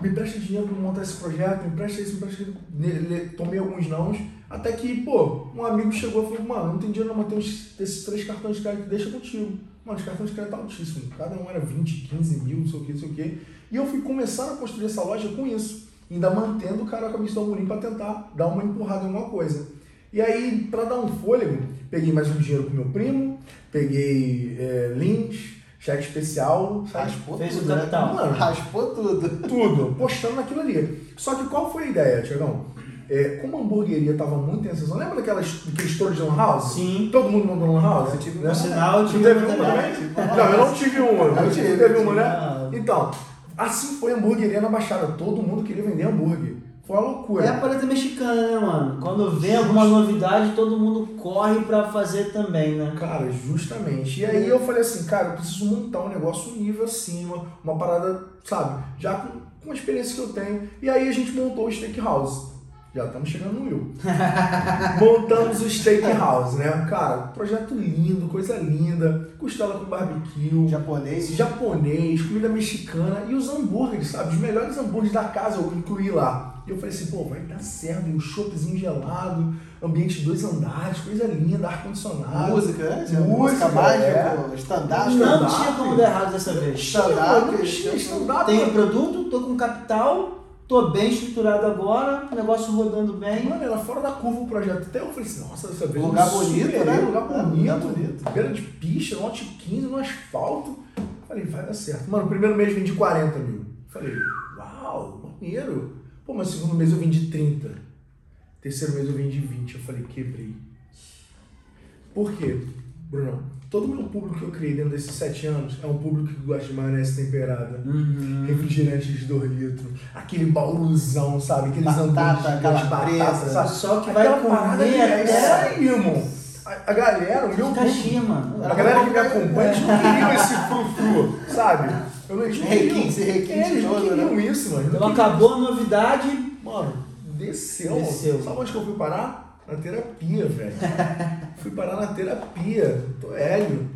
me presta dinheiro para montar esse projeto, me presta isso, me presta le- Tomei alguns nãos, até que, pô, um amigo chegou e falou, mano, não tem dinheiro não, mas tem uns- esses três cartões de crédito, deixa contigo. Mano, os cartões de crédito altíssimos. Cada um era 20, 15 mil, não sei o que, não sei o que. E eu fui começando a construir essa loja com isso. Ainda mantendo o Carioca Mix do Amorim para tentar dar uma empurrada em alguma coisa. E aí, para dar um fôlego, peguei mais um dinheiro com meu primo, peguei é, lins, cheque especial? Raspou Fez o tudo, né? capital. Mano, Raspou tudo. tudo, postando naquilo ali. Só que qual foi a ideia, Tiagão? É, como a hamburgueria tava muito em ascensão, lembra daquelas, daqueles touros de lan house? Sim. Todo mundo mandou lan house? Eu tive No uma- sinal, eu Tu tive teve uma também. também? Não, eu não tive uma. Eu Eu tive, tive, teve uma, tive. né? Então, assim foi a hamburgueria na Baixada. Todo mundo queria vender hambúrguer. Foi uma loucura. É a parada mexicana, né, mano? Quando vem alguma novidade, todo mundo corre pra fazer também, né? Cara, justamente. E aí eu falei assim, cara, eu preciso montar um negócio um nível acima, uma parada, sabe, já com, com a experiência que eu tenho. E aí a gente montou o Steakhouse. Já estamos chegando no mil. Montamos o Steakhouse, né? Cara, projeto lindo, coisa linda, costela com barbecue, Japonês. japonês, comida mexicana e os hambúrgueres, sabe? Os melhores hambúrgueres da casa eu incluí lá. E eu falei assim, pô, vai dar certo, e um choppzinho gelado, ambiente de dois andares, coisa linda, ar-condicionado. Música, né? Música, Música mágica, é. stand-up. Não tinha como dar errado dessa vez. Stand-up. Stand-up. Tenho produto, tô com capital, tô bem estruturado agora, negócio rodando bem. Mano, era fora da curva o projeto. Até eu falei assim, nossa, dessa vez. Lugar eu bonito, né? Lugar É, bonito, lugar bonito. Beira de pista, lote 15, no asfalto. Falei, vai dar certo. Mano, primeiro mês vendi 40 mil. Falei, uau, maneiro. Pô, mas segundo mês eu vendi 30. Terceiro mês eu vendi 20. Eu falei, quebrei. Por quê, Bruno? Todo o meu público que eu criei dentro desses 7 anos é um público que gosta de maionese temperada. Uhum. Refrigerante de 2 litros, aquele bauruzão, sabe? Aqueles Batata, aquela batatas, sabe? Só que vai Aquela parada comer que é isso aí, irmão. A, a galera, o meu mano. a galera que me acompanha, eles não queriam esse frufru, sabe? Eu não, eles. Requinte, requinte É, eles não queriam né? isso, mano. Então acabou a novidade. isso. Mano, desceu. Desceu. Sabe onde que eu fui parar? Na terapia, velho. fui parar na terapia. Tô hélio.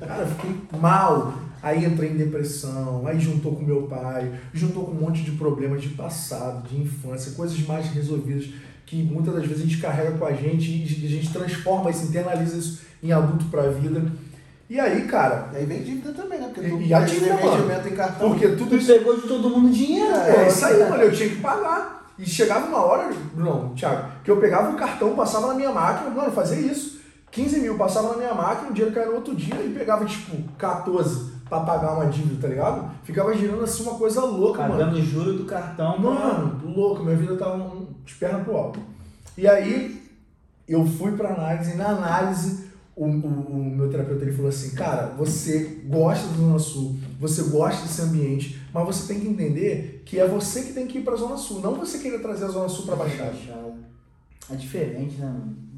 Cara, fiquei mal. Aí entrei em depressão, aí juntou com meu pai, juntou com um monte de problemas de passado, de infância, coisas mais resolvidas que muitas das vezes a gente carrega com a gente e a gente transforma isso, internaliza isso em adulto pra vida. E aí, cara, E aí vem dívida também, né? Porque E- tu e a dívida, mano? em cartão. porque tudo Tu isso pegou de todo mundo dinheiro, É, é isso aí, mano, eu tinha que pagar. E chegava uma hora, não, Thiago, que eu pegava o cartão, passava na minha máquina, mano, fazia isso. 15 mil, passava na minha máquina, o dinheiro caía no outro dia e pegava, tipo, 14 pra pagar uma dívida, tá ligado? Ficava girando assim uma coisa louca, mano. Pagando juro do cartão. Mano, louco, minha vida tava um, de perna pro alto. E aí, eu fui pra análise, e na análise, o, o, o meu terapeuta ele falou assim, cara, você gosta do Zona Sul, você gosta desse ambiente, mas você tem que entender que é você que tem que ir pra Zona Sul, não você querer trazer a Zona Sul pra Baixada. É diferente, né?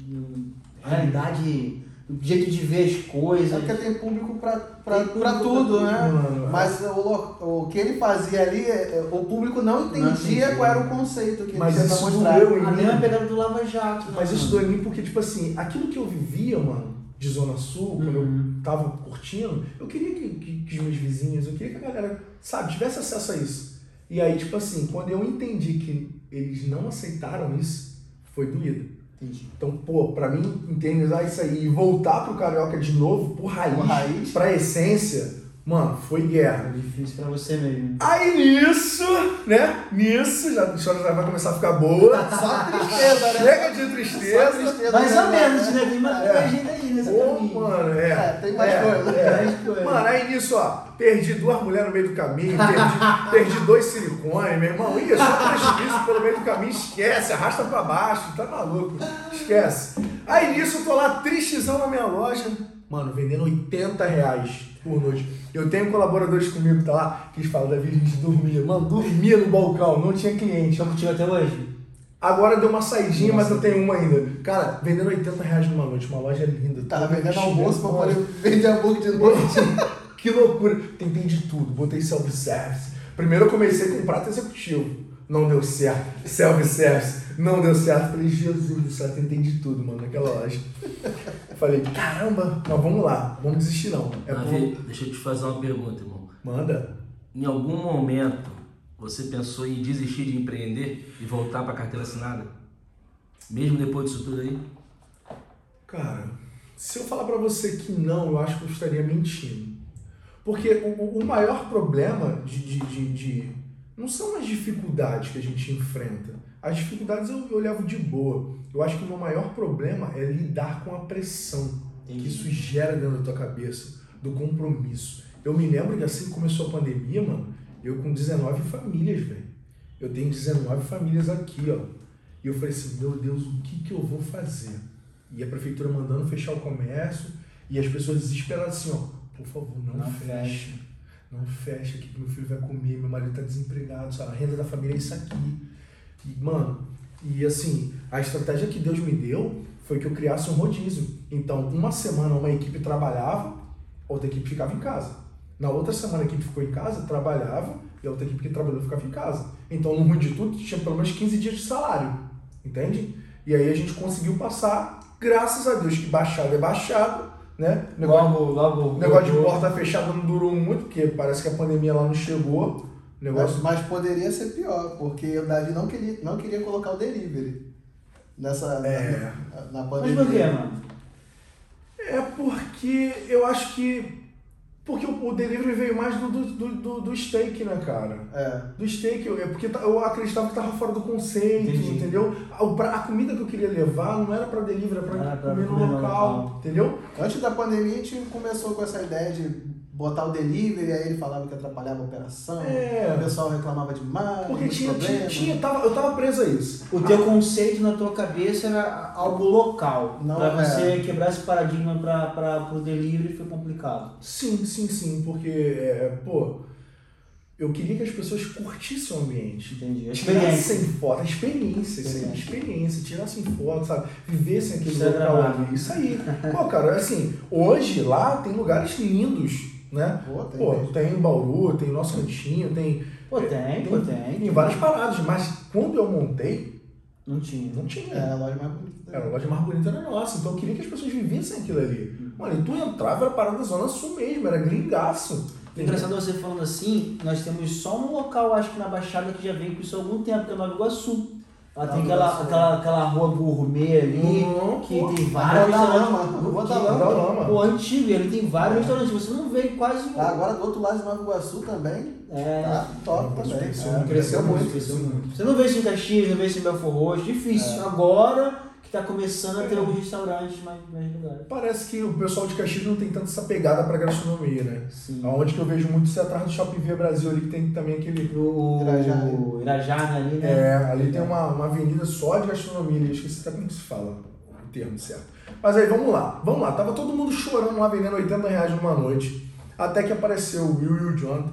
E Realidade, o jeito de ver as coisas. É porque tem público pra, pra, Tem público pra pra tudo, tudo, né? Mano, Mas o, o que ele fazia ali, é- é- o público não entendia entendia. qual era o conceito que Mas ele tenta isso mostrar. doeu em A mim. mesma pegada do Lava Jato. Mas né, isso mano? doeu em mim porque, tipo assim, aquilo que eu vivia, mano, de Zona Sul, quando eu Uhum. tava curtindo, eu queria que, que, que os meus vizinhos, eu queria que a galera, sabe, tivesse acesso a isso. E aí, tipo assim, quando eu entendi que eles não aceitaram isso, foi doído. Entendi. Então, pô, pra mim, internalizar isso aí e voltar pro Carioca de novo, por raiz, Por raiz. pra essência, mano, foi guerra. Foi difícil pra você mesmo. Aí nisso, né? Nisso, já, a história já vai começar a ficar boa. Só tristeza, né? Chega de Só tristeza. tristeza. Mais né? ou menos, né? Tem mais É. gente aí nesse Pô, caminho. mano, é. É, tem mais É, coisa. é. Mais coisa. Mano, aí nisso, ó, perdi duas mulheres no meio do caminho, perdi, perdi dois silicones, meu irmão. Isso, só prejuízo pelo meio do caminho, esquece, arrasta pra baixo, tá maluco, esquece. Aí nisso, eu tô lá tristezão na minha loja, mano, vendendo 80 reais por noite. Eu tenho colaboradores comigo que tá lá, que eles falam, Davi, a gente dormia, mano, dormia no balcão, não tinha cliente. Estão contigo até hoje? Agora deu uma saidinha, mas eu tenho uma ainda. Cara, vendendo 80 reais numa noite, uma loja linda. Toda vendendo almoço pra poder vender hambúrguer de noite. Que loucura. Tentei de tudo, botei self-service. Primeiro eu comecei com prato executivo. Não deu certo. Self-service. Não deu certo. Falei, Jesus do céu, tentei de tudo, mano, naquela loja. Falei, caramba, não, vamos lá, vamos desistir não. É Davi, por... deixa eu te fazer uma pergunta, irmão. Manda. Em algum momento você pensou em desistir de empreender e voltar para carteira assinada? Mesmo depois disso tudo aí? Cara, Se eu falar pra você que não, eu acho que eu estaria mentindo. Porque o, o maior problema de, de, de, de- Não são as dificuldades que a gente enfrenta. As dificuldades eu, eu levo de boa. Eu acho que o meu maior problema é lidar com a pressão que isso gera dentro da tua cabeça, do compromisso. Eu me lembro que assim que começou a pandemia, mano, eu com 19 famílias, velho. Eu tenho 19 famílias aqui, ó. E eu falei assim, meu Deus, o que que eu vou fazer? E a prefeitura mandando fechar o comércio e as pessoas desesperadas assim, ó, por favor, não, Não fecha. Não fecha aqui que meu filho vai comer, meu marido tá desempregado, sabe? a renda da família é isso aqui. E, mano, e assim, a estratégia que Deus me deu foi que eu criasse um rodízio. Então, uma semana uma equipe trabalhava, outra equipe ficava em casa. Na outra semana a equipe ficou em casa, trabalhava, e a outra equipe que trabalhou ficava em casa. Então, no ruim de tudo, tinha pelo menos 15 dias de salário. Entende? E aí a gente conseguiu passar, graças a Deus, que baixado é baixado, né? Negócio, Logo, logo. o negócio de logo- porta fechada não durou muito, porque parece que a pandemia lá não chegou. O Mas, negócio mas poderia ser pior, porque o Davi não queria, não queria colocar o delivery nessa É. na, na Mas pandemia. por quê, mano? É porque eu acho que. Porque o, o delivery veio mais do, do, do, do- steak, né, cara? É. Do steak, eu- é porque eu acreditava que tava fora do conceito, Entendi. entendeu? A, pra- a comida que eu queria levar não era pra delivery, era pra pra comer no comer no local, local. entendeu? Antes da pandemia, a gente começou com essa ideia de botar o delivery, aí ele falava que atrapalhava a operação, É. o pessoal reclamava demais, Porque tinha, tinha, tinha tava, eu tava preso a isso. O teu conceito na tua cabeça era algo local. Não, pra é. você quebrar esse paradigma pra, pra, pro delivery foi complicado. Sim, sim, sim, porque, é, pô, eu queria que as pessoas curtissem o ambiente. Entendi. A experiência. Tirassem foto, a experiência, isso aí, a experiência, tirassem foto, sabe? Vivessem aquele Isso é local ali. Isso aí. Pô, cara, assim, hoje lá tem lugares lindos, né? Pô, tem Pô, tem Bauru, tem nosso cantinho, tem, Pô, tem, pô, tem. tem várias paradas, mas quando eu montei, Não tinha. não tinha. É, a loja mais bonita. Era a loja mais bonita era nossa, então eu queria que as pessoas vivessem aquilo ali. Mano, e tu entrava, era parada da Zona Sul mesmo, era gringaço. Engraçado você falando assim, nós temos só um local, acho que na Baixada, que já vem com isso há algum tempo, que é Nova Iguaçu. Ela tem aquela, aquela, aquela rua gourmet ali, Uhum, que pô. tem vários Rua da restaurantes. Lama, Rua da Lama. Pô, antigo, ele tem vários restaurantes, você não vê quase um. Ah, agora do outro lado de Nova Iguaçu também, É. tá top também. cresceu É, muito, cresceu muito. cresceu muito. Você não vê isso em Caxias, não vê isso em Belfor Roxo, difícil. É. Agora que tá começando a ter alguns restaurantes mais, mais legais. Parece que o pessoal de Caxias não tem tanto essa pegada pra gastronomia, né? Sim. Aonde que eu vejo muito isso é atrás do Shopping Via Brasil ali, que tem também aquele. O Irajá. o Irajá ali, né? É, ali tem uma, uma avenida só de gastronomia ali, eu esqueci até como que se fala o termo certo. Mas aí vamos lá, vamos lá. Tava todo mundo chorando lá vendendo 80 reais numa noite. Até que apareceu o Will e o Jonathan,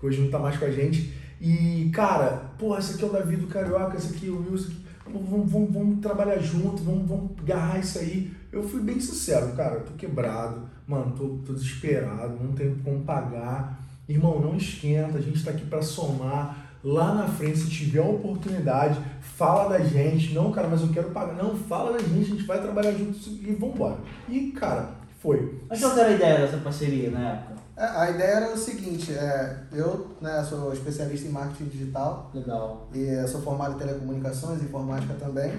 que hoje não tá mais com a gente. E, cara, porra, esse aqui é o Davi do Carioca, esse aqui é o Will, esse aqui. Vamos, vamos, vamos trabalhar junto, vamos, vamos agarrar isso aí. Eu fui bem sincero, cara, tô quebrado, mano, tô, tô desesperado, não tenho como pagar. Irmão, não esquenta, a gente tá aqui pra somar. Lá na frente, se tiver oportunidade, fala da gente. Não, cara, mas eu quero pagar. Não, fala da gente, a gente vai trabalhar juntos e vambora. E, cara, foi. Mas qual era a ideia dessa parceria na época? É, a ideia era o seguinte, é, eu né, sou especialista em marketing digital Legal. e sou formado em telecomunicações, informática também.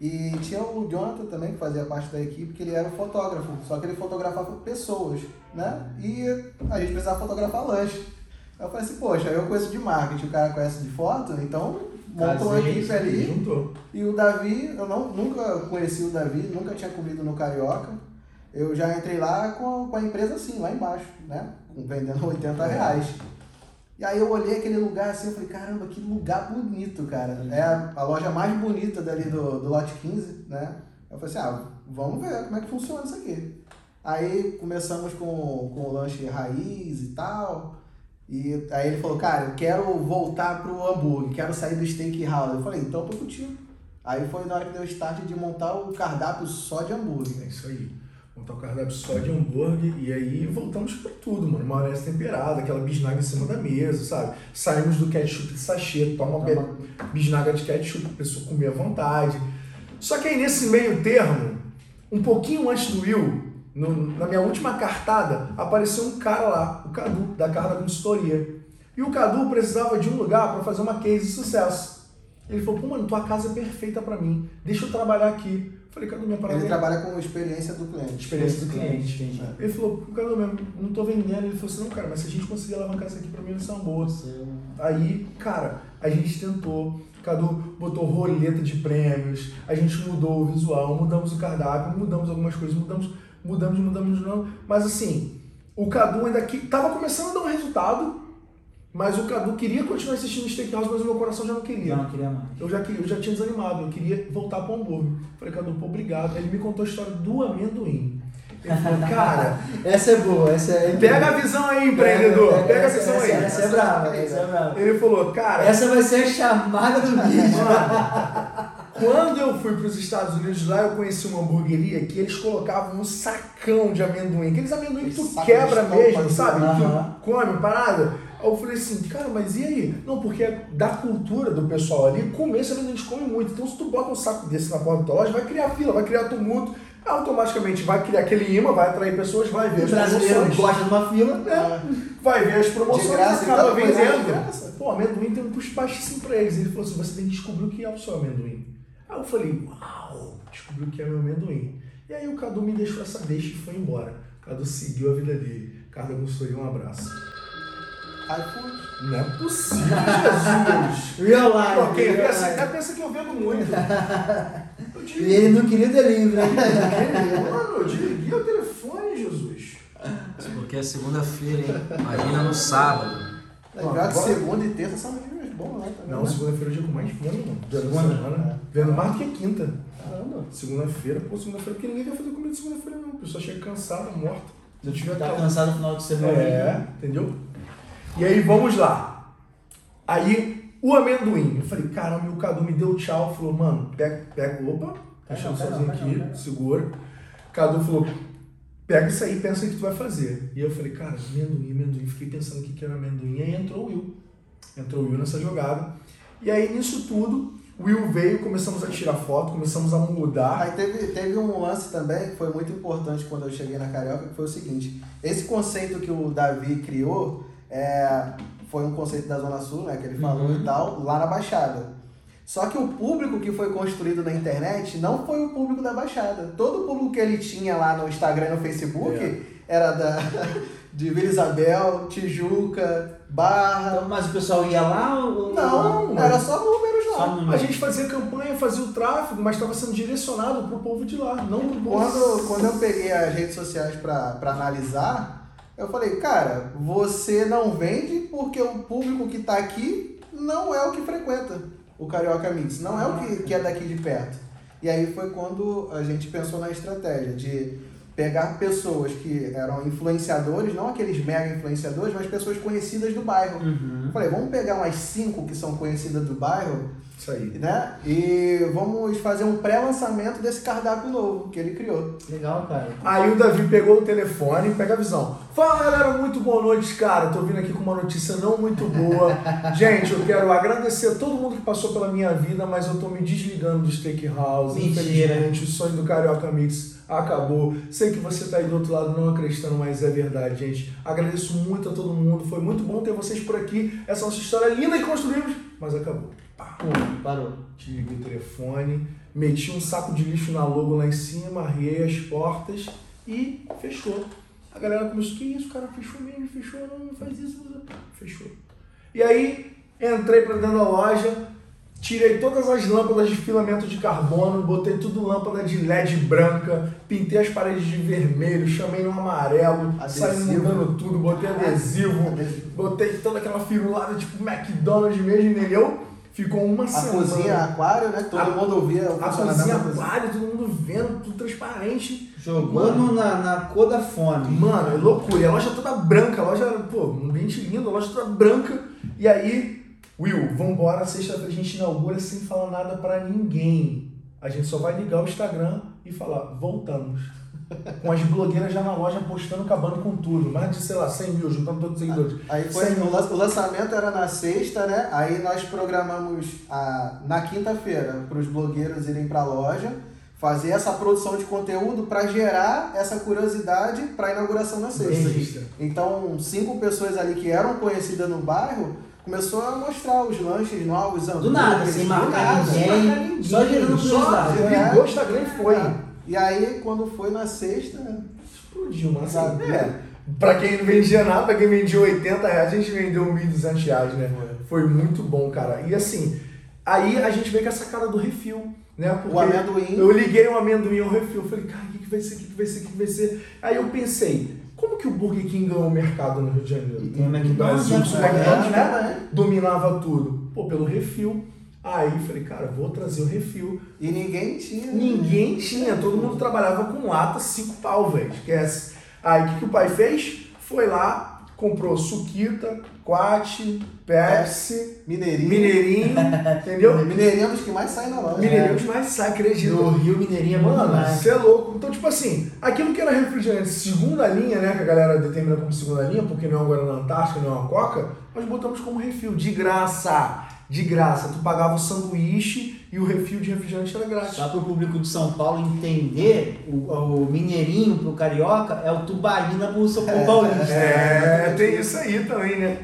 E tinha o Jonathan também, que fazia parte da equipe, que ele era um fotógrafo, só que ele fotografava pessoas, né? E a gente precisava fotografar lanche. Aí eu falei assim, poxa, eu conheço de marketing, o cara conhece de foto, então montou uma Casei, equipe ali. Juntou. E o Davi, eu não, nunca conheci o Davi, nunca tinha comido no Carioca. Eu já entrei lá com, com a empresa assim, lá embaixo, né? Vendendo 80 reais. E aí eu olhei aquele lugar assim, eu falei, caramba, que lugar bonito, cara. É a, a loja mais bonita dali do, do lote 15, né? Eu falei assim, ah, vamos ver como é que funciona isso aqui. Aí começamos com, com o lanche raiz e tal. E aí ele falou, cara, eu quero voltar pro hambúrguer, quero sair do steakhouse. Eu falei, então eu tô contigo. Aí foi na hora que deu o start de montar o cardápio só de hambúrguer. É isso aí. Montar o cardápio só de hambúrguer e aí voltamos pra tudo, mano. Maionese temperada, aquela bisnaga em cima da mesa, sabe? Saímos do ketchup de sachê, toma be- bisnaga de ketchup, a pessoa comer à vontade. Só que aí nesse meio termo, um pouquinho antes do Will, no- na minha última cartada, apareceu um cara lá, o Cadu, da Carla Consultoria. E o Cadu precisava de um lugar para fazer uma case de sucesso. Ele falou, pô, mano, tua casa é perfeita pra mim. Deixa eu trabalhar aqui. Falei, Cadu, minha parada Ele é trabalha com experiência do cliente. experiência do cliente. Entendi. Ele falou, Cadu, mesmo, não tô vendendo. Ele falou assim, não, cara, mas se a gente conseguir alavancar isso aqui pra mim, vai ser uma boa. Aí, cara, a gente tentou. Cadu botou roleta de prêmios, a gente mudou o visual, mudamos o cardápio, mudamos algumas coisas, mudamos, mudamos, mudamos, mudamos. Mas assim, o Cadu ainda que tava começando a dar um resultado, mas o Cadu queria continuar assistindo Steakhouse, mas o meu coração já não queria. Eu não queria mais. Eu já, queria, eu já tinha desanimado, eu queria voltar para o hambúrguer. Falei, Cadu, pô, obrigado. Ele me contou a história do amendoim. Ele falou, cara, Essa é boa, essa é. pega a visão aí, empreendedor. Pega- Pega a essa- visão essa- aí. Essa é brava, essa é brava. Ele falou, cara, Essa vai ser a chamada do vídeo. Quando eu fui para os Estados Unidos, lá eu conheci uma hamburgueria que eles colocavam um sacão de amendoim. Aqueles amendoim que tu quebra mesmo, sabe? Aham. Tu come, parada. Aí eu falei assim, cara, mas e aí? Não, porque é da cultura do pessoal ali, comer esse amendoim, eles comem muito. Então se tu bota um saco desse na porta da loja, vai criar fila, vai criar tumulto. Automaticamente vai criar aquele imã, vai atrair pessoas, vai ver O as promoções. gosta de uma fila. É, vai ver as promoções De graça, acaba então, vendendo. Pô, amendoim tem um custo baixíssimo pra eles. Ele falou assim: você tem que descobrir o que é o seu amendoim. Aí eu falei: uau, descobri o que é meu amendoim. E aí o Cadu me deixou essa deixa e foi embora. O Cadu seguiu a vida dele. Carlos Augusto, um abraço. iFood. Não é possível, Jesus. Real life. Pô, quem real life. pensa que eu vendo muito. Eu E desliguei, ele não queria delivery, né? mano, eu desliguei o telefone, Jesus. Porque é segunda-feira, hein? Imagina no sábado. É pior que segunda e terça são dias bons lá também. Não, né? segunda-feira é o dia com mais vendo, da Segunda? semana. Vendo mais do que quinta. Caramba. Segunda-feira, pô, segunda-feira, porque ninguém quer fazer comida segunda-feira, não. A pessoa chega cansada, morta. Se eu tiver Tá calma. cansado no final de semana. É, entendeu? E aí, vamos lá. Aí, o amendoim. Eu falei, caramba, e o Cadu me deu tchau. Falou, mano, pega, pega, opa, deixa eu não, pega sozinho aqui, não, segura. Cadu falou, pega isso aí pensa o que tu vai fazer. E eu falei, cara, amendoim, amendoim. Fiquei pensando o que que era amendoim. E aí entrou o Will. Entrou o Will nessa jogada. E aí, nisso tudo, o Will veio, começamos a tirar foto, começamos a mudar. Aí teve, teve um lance também que foi muito importante quando eu cheguei na Carioca, que foi o seguinte, esse conceito que o Davi criou é, foi um conceito da Zona Sul, né, que ele falou Uhum. e tal, lá na Baixada. Só que o público que foi construído na internet não foi o público da Baixada. Todo o público que ele tinha lá no Instagram e no Facebook É. era da, de Vila Isabel, Tijuca, Barra. Então, mas o pessoal ia lá ou. Não, não, era só números lá. Só no A gente fazia campanha, fazia o tráfego, mas estava sendo direcionado pro povo de lá, não pro povo. Quando, quando eu peguei as redes sociais pra analisar, eu falei, cara, você não vende porque o público que tá aqui não é o que frequenta o Carioca Mix, não é o que, que é daqui de perto. E aí foi quando a gente pensou na estratégia de pegar pessoas que eram influenciadores, não aqueles mega influenciadores, mas pessoas conhecidas do bairro. Uhum. Falei, vamos pegar umas cinco que são conhecidas do bairro Isso aí. né? E vamos fazer um pré-lançamento desse cardápio novo que ele criou. Legal, cara. Aí o Davi pegou o telefone, pega a visão. Fala galera, muito boa noite, cara. Tô vindo aqui com uma notícia não muito boa. Gente, eu quero agradecer a todo mundo que passou pela minha vida, mas eu tô me desligando do Steakhouse. Mentira. Infelizmente, o sonho do Carioca Mix acabou. Sei que você tá aí do outro lado não acreditando, mas é verdade, gente. Agradeço muito a todo mundo. Foi muito bom ter vocês por aqui. Essa nossa história linda que construímos, mas acabou. Pum, parou. Desliguei o telefone, meti um saco de lixo na logo lá em cima, arriei as portas e fechou. A galera começou, que isso, cara, fechou mesmo, fechou, não, não faz isso, fechou. E aí, entrei pra dentro da loja, tirei todas as lâmpadas de filamento de carbono, botei tudo lâmpada de LED branca, pintei as paredes de vermelho, chamei no amarelo, saí Adesivo. mudando tudo, botei adesivo, botei toda aquela firulada tipo McDonald's mesmo, entendeu? Ficou uma A semana. cozinha aquário, né? Todo A- mundo ouvia o A cozinha aquário, todo mundo vendo, tudo transparente. No- na, na cor da fome. Mano, é loucura. E a loja toda branca, a loja, pô, um ambiente lindo, a loja toda branca. E aí, Will, vambora, sexta-feira a gente inaugura sem falar nada pra ninguém. A gente só vai ligar o Instagram e falar, voltamos. Com as blogueiras já na loja postando, acabando com tudo. Mais de, sei lá, 100 mil, juntando todos os seguidores. Aí foi, o lan- o lançamento era na sexta, né? Aí nós programamos a, na quinta-feira para os blogueiros irem para a loja, fazer essa produção de conteúdo para gerar essa curiosidade para a inauguração na sexta. Sexta. Então, cinco pessoas ali que eram conhecidas no bairro começou a mostrar os lanches novos, Do nada, hambúrgueres, sem do marcar nada. ninguém. Marcar ninguém. só gerando Só curiosidade. ligou o Instagram e foi. É. E aí, quando foi na sexta, Explodiu, mas assim, Sabe? é. Pra quem não vendia nada, pra quem vendia 80 reais, a gente vendeu 1.200 reais, né? Foi muito bom, cara. E assim, aí a gente veio com essa cara do refil, né? Porque o amendoim. eu liguei um amendoim ao refil, falei, cara, o que, que vai ser, o que, que vai ser, o que, que vai ser? Aí eu pensei, como que o Burger King ganhou o mercado no Rio de Janeiro? E tem o McDonald's, Brasil, né? o McDonald's, né? Dominava tudo. Pô, pelo refil. Aí falei, cara, vou trazer o refil. E ninguém tinha. Ninguém tinha, todo mundo trabalhava com lata, cinco pau, velho. Esquece. Aí o que, que o pai fez? Foi lá, comprou suquita, quate, Pepsi, Mineirinho. mineirinho, entendeu? Mineirinho é um dos que mais saem na loja. Mineirinho demais sai, acredita. No Rio Mineirinho é bom Mano, você é louco. Então, tipo assim, aquilo que era refrigerante segunda linha, né? Que a galera determina como segunda linha, porque não é uma Guaraná Antártica, não é uma Coca, nós botamos como refil, de graça. De graça. Tu pagava o sanduíche e o refil de refrigerante era grátis. Só para o público de São Paulo entender, o, o mineirinho pro carioca é o tubarina pro São Paulista. É, tem isso aí também, né?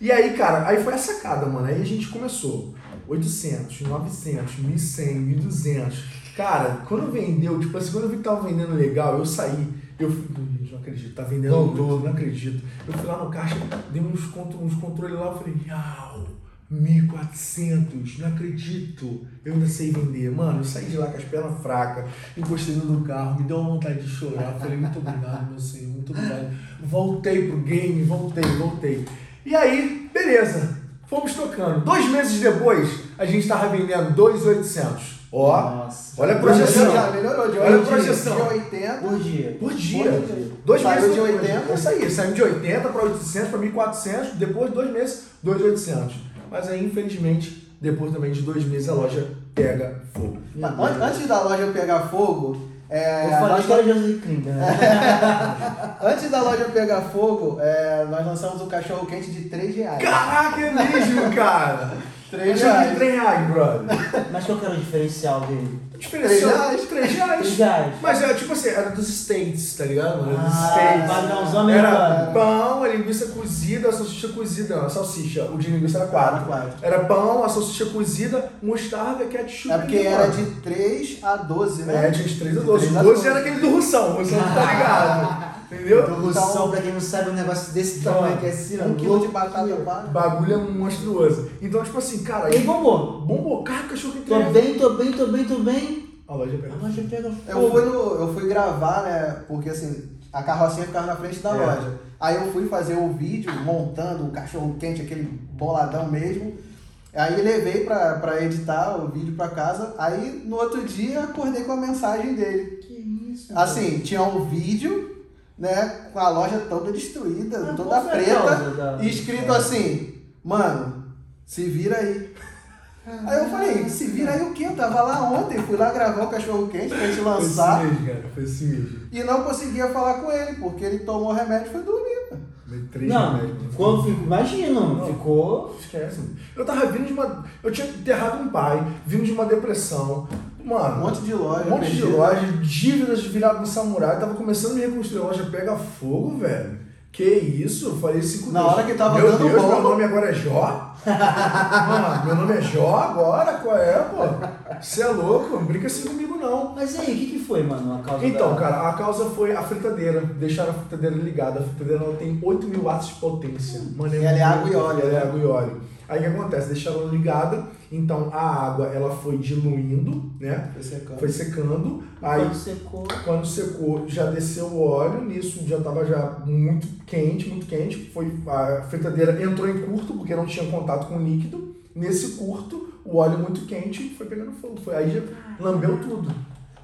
E aí, cara, aí foi a sacada, mano. Aí a gente começou. 800, 900, 1100, 1200. Cara, quando vendeu, tipo assim, quando eu vi que tava vendendo legal, eu saí. Eu fui, "Gente, não acredito, tá vendendo muito, não acredito. Eu fui lá no caixa, dei uns, contro- uns controles lá, eu falei, miau, 1400, não acredito. Eu ainda sei vender. Mano, eu saí de lá com as pernas fracas, encostei do carro, me deu uma vontade de chorar. Falei, muito obrigado, meu senhor, muito obrigado. Voltei pro game, voltei, voltei. E aí, beleza, fomos tocando. Dois meses depois, a gente tava vendendo 2,800. Ó, Nossa. olha a projeção. já melhorou. De Olha a 80, projeção. De 80. Por dia. Por dia. Por dia. Dois Saiu meses de depois. 80. É isso aí, saímos de 80 para 800, para 1.400, depois dois meses, 2.800. Mas aí, infelizmente, depois também de dois meses, a loja pega fogo. Mas an- Antes da loja pegar fogo, é, falei nós- que era José Klinger, né? antes da loja pegar fogo, é, nós lançamos um cachorro quente de 3 reais. Caraca, é mesmo, cara! 3 Achei que reais. 3 reais, brother. Mas qual que era o diferencial dele? Reais? 3 reais. Três reais. Mas é tipo assim, era dos States, tá ligado? Era dos Ah, States. padrãozão Era pão, a linguiça cozida, a salsicha cozida. Não, a salsicha, o de linguiça era 4. Quatro. Era pão, a salsicha cozida, mostarda, ketchup. É porque era de 3 a 12, né? É, tinha de 3 a De 12. três a 12 12. era aquele do Russão, o Russão tá ligado. Entendeu? Então, o som, pra quem não sabe, um negócio desse Então, tamanho que é assim, Um quilo de batata O bagulho é monstruoso. Então, tipo assim, cara, E bombou. Bombou, cara, cachorro que Tô tem. bem, tô bem, tô bem, tô bem. A loja pega. A loja pega Eu fogo. fui, no, eu fui gravar, né? Porque assim, a carrocinha ficava na frente da É. loja. Aí eu fui fazer o vídeo montando o cachorro quente, aquele boladão mesmo. Aí levei pra, pra editar o vídeo pra casa. Aí no outro dia acordei com a mensagem dele. Que isso? Assim, tinha um vídeo, né? Com a loja toda destruída, Ah, toda preta. da- E escrito assim, mano, se vira aí. Aí eu falei, se vira aí o quê? Eu tava lá ontem, fui lá gravar o cachorro quente pra gente Foi lançar. assim mesmo, cara. Foi assim mesmo. E não conseguia falar com ele, porque ele tomou remédio e foi dormir. Meio três Não, remédios. ficou, imagina, Não. ficou. Esquece. Eu tava vindo de uma. Eu tinha enterrado um pai, vindo de uma depressão. Mano, Um monte de loja. Um monte de loja, dívidas viradas no samurai, tava começando a me reconstruir, a loja pega fogo, velho. Que isso? Eu falei cinco Na hora que tava Meu dando Deus, bom. meu nome agora é Jó? Mano, meu nome é Jó agora? Qual é, pô? Você é louco? Não brinca assim comigo, não. Mas aí, o que, que foi, mano, a causa Então, da... cara, a causa foi a fritadeira. Deixaram a fritadeira ligada. A fritadeira ela tem 8 mil watts de potência. Mano, E ela é água e óleo, Ela é né? água e óleo. Aí o que acontece? Deixaram ela ligada, então a água ela foi diluindo, né? Foi secando. Foi secando. Aí Quando secou... quando secou, já desceu o óleo, nisso já estava já muito quente, muito quente. Foi, a fritadeira entrou em curto, porque não tinha contato com o líquido. Nesse curto, o óleo muito quente foi pegando fogo. Foi, aí já lambeu tudo.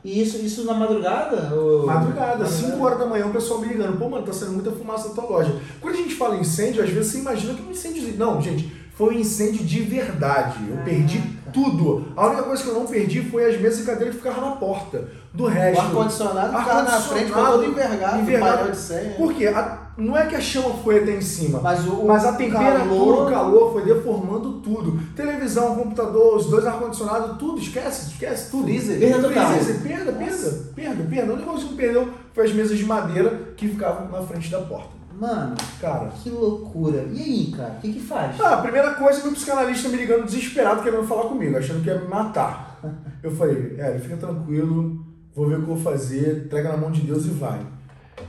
E isso, isso na madrugada? Ou... Madrugada, 5 horas da manhã, o pessoal me ligando, pô, mano, tá saindo muita fumaça da tua loja. Quando a gente fala incêndio, às vezes você imagina que é um incêndio. Não, gente, foi um incêndio de verdade. Eu perdi tudo. A única coisa que eu não perdi foi as mesas e cadeiras que ficavam na porta. Do O resto. ar-condicionado ficava na frente, ficou Ar-condicionado todo envergado, envergado. de senha. Por quê? A- não é que a chama foi até em cima. Mas o, Mas a o temperatura, calor- o calor foi deformando tudo. Televisão, computador, os dois ar-condicionados, tudo, esquece, esquece tudo. Freezer. Perda total. Freezer, perda, perda, perda, perda. A única coisa que perdeu foi as mesas de madeira que ficavam na frente da porta. Mano, Cara. que loucura. E aí, cara, o que que faz? Ah, a primeira coisa, meu psicanalista me ligando desesperado, querendo falar comigo, achando que ia me matar. Eu falei, é, fica tranquilo, vou ver o que eu vou fazer, entrega na mão de Deus e vai.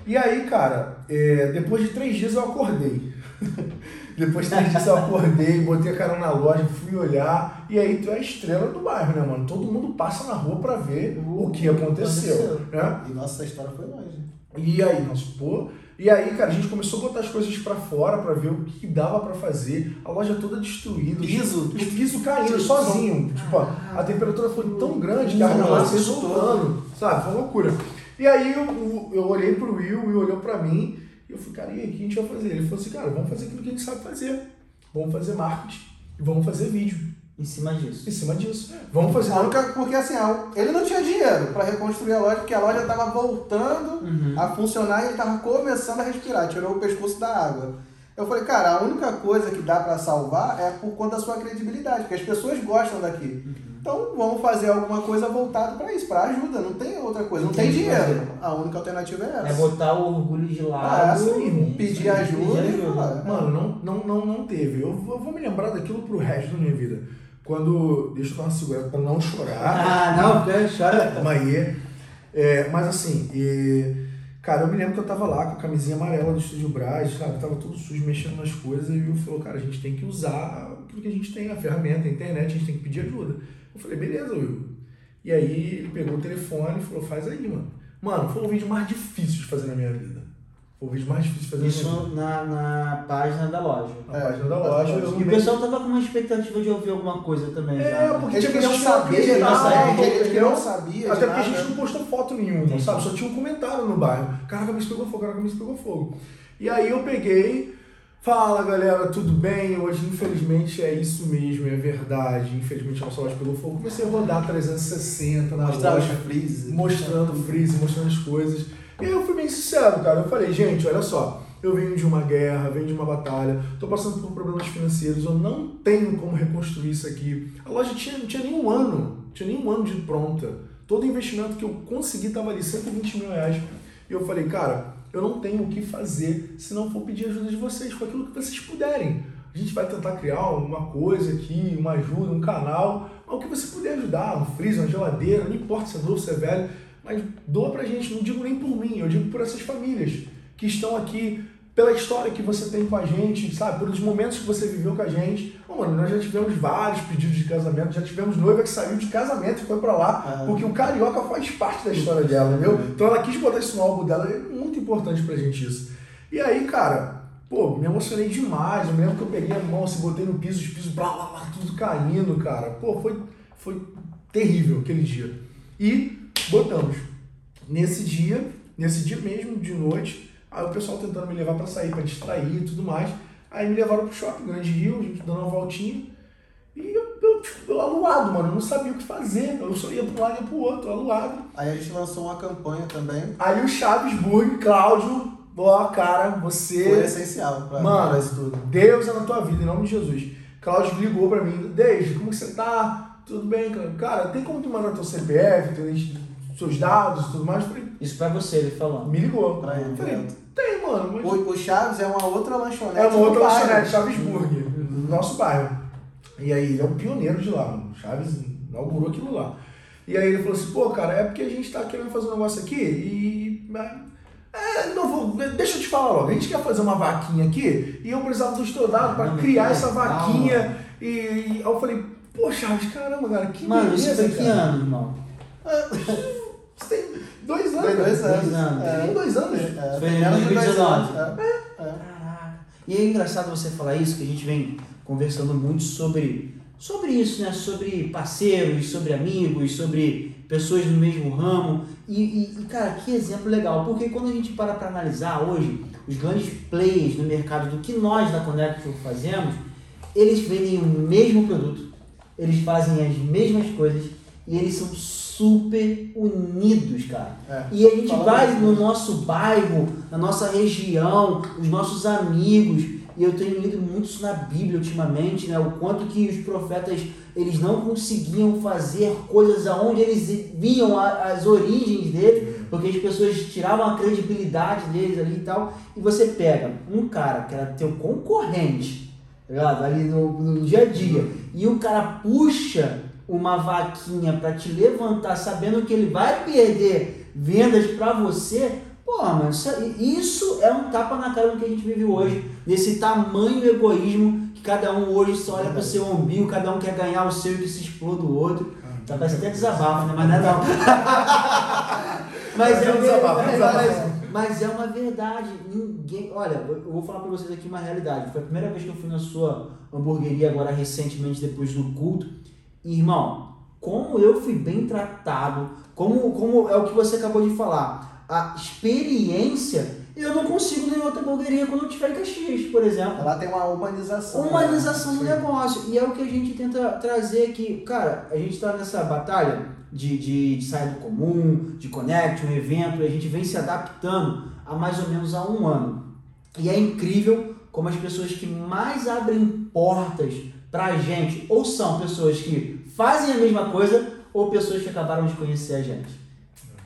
E aí, cara, é, depois de três dias eu acordei. depois de três dias eu acordei, botei a cara na loja, fui olhar, e aí tu é a estrela do bairro, né, mano? Todo mundo passa na rua pra ver o que aconteceu, aconteceu. né? E nossa, essa história foi longe. E aí, nós, pô. E aí, cara, a gente começou a botar as coisas pra fora pra ver o que dava pra fazer. A loja toda destruída. Piso. Piso caindo sozinho. Tipo, a, a temperatura foi tão grande que a argamassa se soltando. Sabe? Foi uma loucura. E aí eu, eu olhei pro Will, o Will olhou pra mim. E eu falei, cara, e aí, o que a gente vai fazer? Ele falou assim, cara, vamos fazer aquilo que a gente sabe fazer. Vamos fazer marketing. E vamos fazer vídeo. Em cima disso. Em cima disso. Vamos fazer. A única, porque assim, ele não tinha dinheiro pra reconstruir a loja, porque a loja tava voltando Uhum. a funcionar e ele tava começando a respirar, tirou o pescoço da água. Eu falei, cara, a única coisa que dá pra salvar é por conta da sua credibilidade, porque as pessoas gostam daqui. Então vamos fazer alguma coisa voltada pra isso, pra ajuda, não tem outra coisa, não, Não tem, dinheiro. fazer. A única alternativa é essa. É botar o orgulho de Ah, lado assim, e pedir ajuda e falar. Mano, não, não, não, não teve. Eu, vou- eu vou me lembrar daquilo pro resto da minha vida. Quando. Deixa eu dar uma segurada pra não chorar. Ah, não, porque chora. Aí. É, mas assim, e, cara, eu me lembro que eu tava lá com a camisinha amarela do Estúdio Brás, cara, tava tudo sujo, mexendo nas coisas, e o Will falou, cara, a gente tem que usar aquilo que a gente tem, a ferramenta, a internet, a gente tem que pedir ajuda. Eu falei, beleza, Will. E aí ele pegou o telefone e falou, faz aí, mano. Mano, foi o vídeo mais difícil de fazer na minha vida. Foi o vídeo mais difícil de fazer minha Isso na, na página da loja. Na página da loja, eu E o me pessoal tava com uma expectativa de ouvir alguma coisa também É, já. né? porque tinha pessoas que não sabiam, não sabiam Até porque a gente não postou foto nenhuma, Entendi. sabe? Só tinha um comentário no bairro. Caraca, me pegou fogo, caraca, me pegou fogo. E aí eu peguei, fala galera, tudo bem? Hoje, infelizmente, é isso mesmo, é verdade. Infelizmente, a nossa loja pegou fogo. Comecei a rodar 360 na Mostrar os loja, freezes. mostrando o freeze, mostrando as coisas. E eu fui bem sincero, cara. Eu falei, gente, olha só. Eu venho de uma guerra, venho de uma batalha, tô passando por problemas financeiros, eu não tenho como reconstruir isso aqui. A loja tinha, não tinha nem um ano, tinha nem um ano de pronta. Todo investimento que eu consegui estava ali, 120 mil reais. E eu falei, cara, eu não tenho o que fazer se não for pedir ajuda de vocês, com aquilo que vocês puderem. A gente vai tentar criar uma coisa aqui, uma ajuda, um canal, o que você puder ajudar, um freezer, uma geladeira, não importa se é novo, se é velho, mas doa pra gente, não digo nem por mim, eu digo por essas famílias que estão aqui, pela história que você tem com a gente, sabe? Pelos momentos que você viveu com a gente. Ô, mano, nós já tivemos vários pedidos de casamento, já tivemos noiva que saiu de casamento e foi pra lá, Ah. porque o carioca faz parte da história dela, entendeu? Então ela quis botar isso no álbum dela, é muito importante pra gente isso. E aí, cara, pô, me emocionei demais. Eu me lembro que eu peguei a mão, assim, botei no piso, os pisos, blá, blá, blá, tudo caindo, cara. Pô, foi, foi terrível aquele dia. E botamos. Nesse dia, nesse dia mesmo, de noite, aí o pessoal tentando me levar pra sair, pra distrair e tudo mais. Aí me levaram pro shopping Grande Rio, a gente dando uma voltinha. E eu, eu, tipo, eu aluado, mano, eu não sabia o que fazer. Eu só ia pra um lado e ia pro outro, aluado. Aí a gente lançou uma campanha também. Aí o Chaves Burg, Cláudio, ó, cara, você. Foi essencial pra, Mano, pra isso tudo. Deus é na tua vida, em nome de Jesus. Cláudio ligou pra mim, Desde, como que você tá? Tudo bem, cara? Cara, tem como tu mandar teu CPF, seus dados e tudo mais? Eu falei, Isso pra você, ele falando. me ligou. Pra ele, Eu falei, direto. tem, mano. Mas... O, o Chaves é uma outra lanchonete. É uma do outra bairro. lanchonete, Chaves Burg, do nosso bairro. E aí, ele é o pioneiro de lá, mano. Chaves inaugurou aquilo lá. E aí ele falou assim, pô, cara, é porque a gente tá querendo fazer um negócio aqui e. É, não vou. Deixa eu te falar logo, a gente quer fazer uma vaquinha aqui e eu precisava dos teus dados pra Caramba, criar essa vaquinha. E, e aí eu falei, pô, Chaves, caramba, cara, que Mano, isso beleza, foi que cara. ano, irmão? Você tem dois anos. Tem dois né? anos. anos. É. Tem dois anos. É, Foi em menos de dois 2019. anos. É. Caraca. E é engraçado você falar isso, que a gente vem conversando muito sobre, sobre isso, né? Sobre parceiros, sobre amigos, sobre pessoas do mesmo ramo. E, e, e, cara, que exemplo legal. Porque quando a gente para para analisar hoje os grandes players no mercado do que nós da Connect fazemos, eles vendem o mesmo produto, eles fazem as mesmas coisas e eles são super unidos, cara. É. E a gente vai mesmo. no nosso bairro, na nossa região, os nossos amigos, e eu tenho lido muito isso na Bíblia ultimamente, né? O quanto que os profetas eles não conseguiam fazer coisas aonde eles viam a- as origens dele, Porque as pessoas tiravam a credibilidade deles ali e tal. E você pega um cara que era teu concorrente, tá ligado? Ali no, no dia a dia, e o cara puxa uma vaquinha pra te levantar sabendo que ele vai perder vendas pra você, porra, mano, isso, é um tapa na cara do que a gente vive hoje, desse tamanho egoísmo que cada um hoje só olha pro seu umbigo, cada um quer ganhar o seu e que se exploda o outro. Tá parece até desabafo, né? Mas não é não. mas, é, É um desabafo, é mas, mas é uma verdade. Ninguém. Olha, eu vou falar pra vocês aqui uma realidade. Foi a primeira vez que eu fui na sua hamburgueria agora recentemente, depois do culto. Irmão, como eu fui bem tratado, como, como é o que você acabou de falar. A experiência eu não consigo em outra hamburgueria quando eu estiver em Caxias, por exemplo Lá tem uma humanização. né? humanização do Sim. negócio. E é o que a gente tenta trazer aqui. Cara, a gente está nessa batalha de, de, de sair do comum, de connect, um evento, e a gente vem se adaptando há mais ou menos há um ano. E é incrível como as pessoas que mais abrem portas pra gente, ou são pessoas que fazem a mesma coisa, ou pessoas que acabaram de conhecer a gente.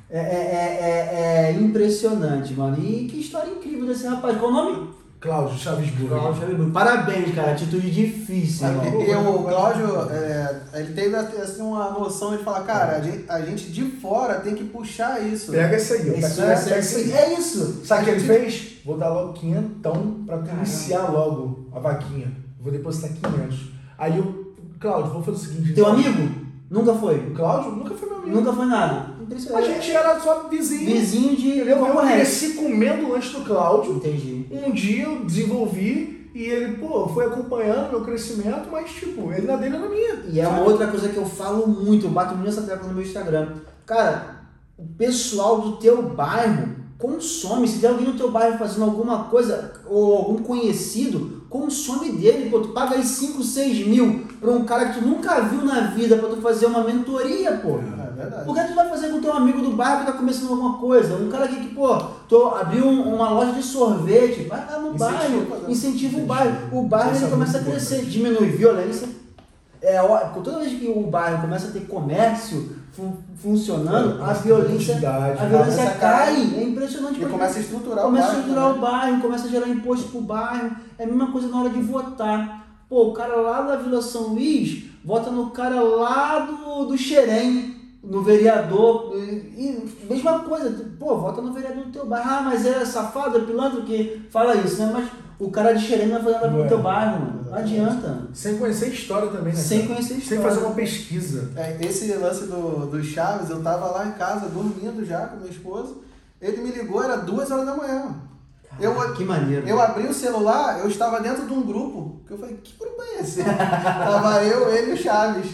É, é, é, é- é impressionante, mano. E que história incrível desse rapaz. Qual o nome? Cláudio Chaves Burger. Cláudio Chaves. Parabéns, cara. Atitude difícil, irmão. E o Cláudio, é, ele teve assim, uma noção de falar, cara, a gente, a gente de fora tem que puxar isso. Pega esse aí. Isso, Pega, isso, pega isso, esse aí. é isso. Sabe o que ele fez? Vou dar logo quinhentão pra tu iniciar logo a vaquinha. Vou depositar 500. Aí eu, Cláudio, vou fazer o seguinte. Teu então. amigo? Nunca foi. O Cláudio nunca foi meu amigo. Nunca foi nada. A gente era só vizinho. Vizinho de Eu, eu concorrente. cresci comendo lanche do Cláudio. Entendi. Um dia eu desenvolvi e ele, pô, foi acompanhando meu crescimento, mas tipo, ele na dele na minha. E é uma sabe? outra coisa que eu falo muito, eu bato muito nessa tecla no meu Instagram. Cara, o pessoal do teu bairro consome. Se tem alguém no teu bairro fazendo alguma coisa, ou algum conhecido, consome dele. Pô, tu paga aí 5, 6 mil pra um cara que tu nunca viu na vida pra tu fazer uma mentoria, pô. É verdade. Por que tu vai fazer com teu amigo do bairro que tá começando alguma coisa? Um cara aqui que, pô, tô, abriu um- uma loja de sorvete, vai lá no Incentiva, bairro, né? incentiva o bairro. O bairro Isso ele é começa a muito crescer, diminui violência. É, ó, toda vez que o bairro começa a ter comércio fun- funcionando, a Começa a violência, a né? violência Começa a cai. É impressionante. E começa a estruturar começa o a bairro. estruturar né? o bairro, começa a gerar imposto pro bairro. É a mesma coisa na hora de votar. Pô, o cara lá da Vila São Luís vota no cara lá do, do Xerém, no vereador. E, e mesma coisa, pô, vota no vereador do teu bairro. Ah, mas é safado, é pilantra que fala isso, né? Mas o cara de Xerém não vai fazer nada é. teu bairro, mano. Não adianta. Sem conhecer a história também, né? Sem conhecer a Sem história. fazer uma pesquisa. É, esse lance do, do Chaves, eu tava lá em casa dormindo já com minha esposa. Ele me ligou, era duas horas da manhã. Eu, Que maneiro. eu abri o celular, eu estava dentro de um grupo. Que eu falei, que grupo é esse? Tava eu, ele e o Chaves.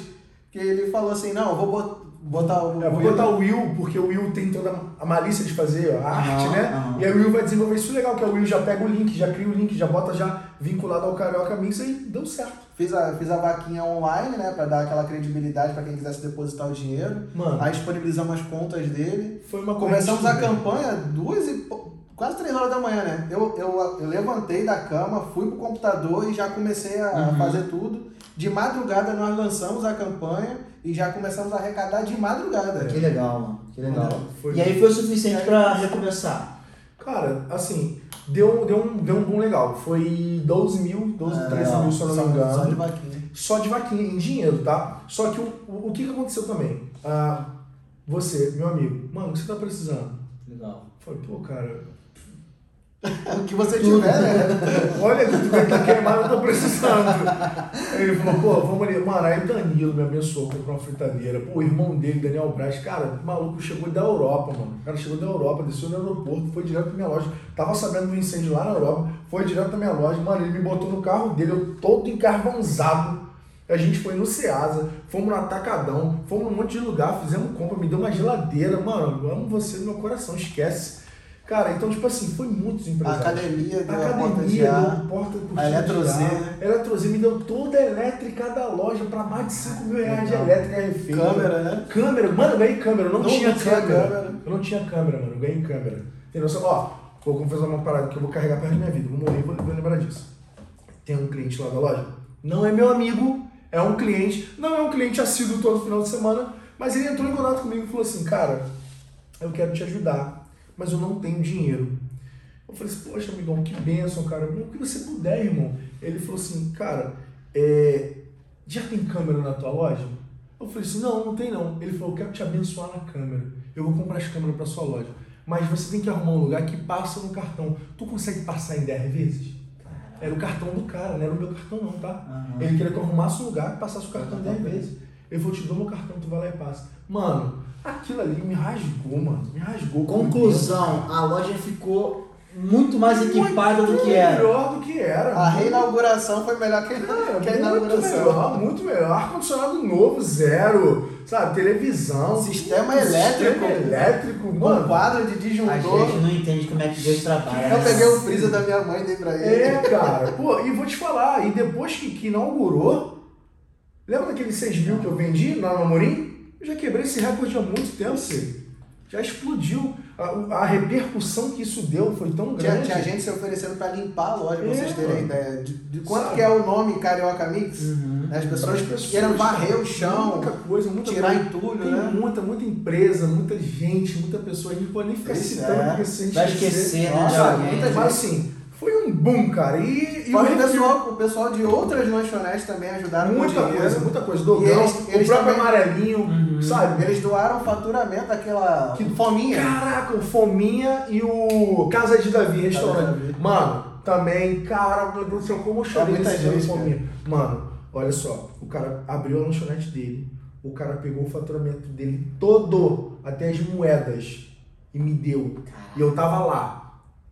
Que ele falou assim, não, eu vou bot- botar o. É, vou botar o Will, porque o Will tem toda a malícia de fazer a Aham, arte, né? aham. E aí o Will vai desenvolver isso legal, que é o Will já pega o link, já cria o link, já bota já vinculado ao Carioca Mix e deu certo. Fiz a, fiz a vaquinha online, né? Pra dar aquela credibilidade pra quem quisesse depositar o dinheiro. Mano, Aí disponibilizamos as contas dele. foi uma Começamos a campanha duas e quase três horas da manhã, né? Eu, eu, eu levantei da cama, fui pro computador e já comecei a Uhum. fazer tudo. De madrugada nós lançamos a campanha e já começamos a arrecadar de madrugada. Que legal, mano. Que legal. Foi- E aí foi o suficiente pra recomeçar. Cara, assim, deu, deu, um, deu um boom legal. Foi 12 mil, 12, É, 13 legal. mil, se eu não me Só- engano. Só de vaquinha. Só de vaquinha, em dinheiro, tá? Só que o, o, o que, aconteceu também? Ah, você, meu amigo, mano, o que você tá precisando? Legal. Falei, pô, cara, O que você tiver, né? olha que tu vai estar queimado, eu tô precisando. Ele falou, pô, vamos ali. Mano, aí Danilo me abençoou, comprou uma fritadeira. Pô, o irmão dele, Daniel Braz, cara, o maluco chegou da Europa, mano. O cara chegou da Europa, desceu no aeroporto, foi direto pra minha loja. Tava sabendo do incêndio lá na Europa, foi direto pra minha loja. Mano, ele me botou no carro dele, eu todo encarvãozado. A gente foi no Ceasa, fomos no Atacadão, fomos num monte de lugar, fizemos compra, me deu uma geladeira. Mano, eu amo você no meu coração, esquece. Cara, então, tipo assim, foi muitos A empresários. academia deu A a porta academia deu porta por A Eletroz, né? Eletroz me deu toda a elétrica da loja pra mais de 5 mil reais de elétrica refeita. Câmera, né? Câmera, mano, eu ganhei câmera, eu não, Não tinha câmera. câmera. Eu não tinha câmera, mano, eu ganhei câmera. Tem noção? Ó, vou confessar uma parada que eu vou carregar perto da minha vida, vou morrer vou, vou lembrar disso. Tem um cliente lá da loja, não é meu amigo, é um cliente, não é um cliente assíduo todo final de semana, mas ele entrou em contato comigo e falou assim, cara, eu quero te ajudar, mas eu não tenho dinheiro. Eu falei assim, poxa, amigão, que bênção, cara. O que você puder, irmão. Ele falou assim, cara, é, já tem câmera na tua loja? Eu falei assim, não, não tem não. Ele falou, eu quero te abençoar na câmera. Eu vou comprar as câmeras para sua loja. Mas você tem que arrumar um lugar que passa no cartão. Tu consegue passar em 10 vezes? Era o cartão do cara, não era o meu cartão não, tá? Uhum. Ele queria que eu arrumasse um lugar e passasse o cartão 10 vezes. Ele falou, te dou meu cartão, tu vai lá e passa. Mano, aquilo ali me rasgou, mano. Me rasgou. Conclusão, a loja ficou muito mais equipada do que era. melhor do que era. A reinauguração foi melhor que, Cara, que a muito inauguração. melhor, muito melhor. Ar-condicionado novo, zero. Sabe, televisão. Sistema elétrico. Sistema elétrico, Com mano. quadro de A disjuntor. gente não entende como é que Deus trabalha. Eu peguei o freezer da minha mãe e dei pra ele. É, cara. Pô, e vou te falar, e depois que, que inaugurou, lembra daqueles 6 mil que eu vendi lá no Amorim? Eu já quebrei esse recorde há muito tempo, filho. Já explodiu. A, a repercussão que isso deu foi tão Tinha, grande. tinha gente se oferecendo pra limpar a loja, pra É, vocês terem mano. ideia. De, de quanto Sabe? que é o nome Carioca Mix? Uhum. As Para pessoas, as pessoas, querendo varrer o chão, muita coisa, muita tirar coisa. entulho, Tem né? muita, muita empresa, muita gente, muita pessoa. A gente pode nem ficar Isso, citando, é. porque se a gente Vai esquecer, né, sabe? alguém. muita Mas assim, um boom, cara. E, e Fora o pessoal, o pessoal de outras lanchonetes também ajudaram com Muita coisa, muita coisa. Dogão, eles- o eles próprio também- amarelinho, Uhum. sabe? Eles doaram o faturamento daquela Que- fominha. Caraca, o Fominha e o Casa de Davi, restaurante. Davi. Mano, também, cara, meu Deus do céu, como eu chorei nesse dia do gente, Fominha. Mano, olha só, o cara abriu a lanchonete dele, o cara pegou o faturamento dele todo, até as moedas, e me deu. E eu tava lá.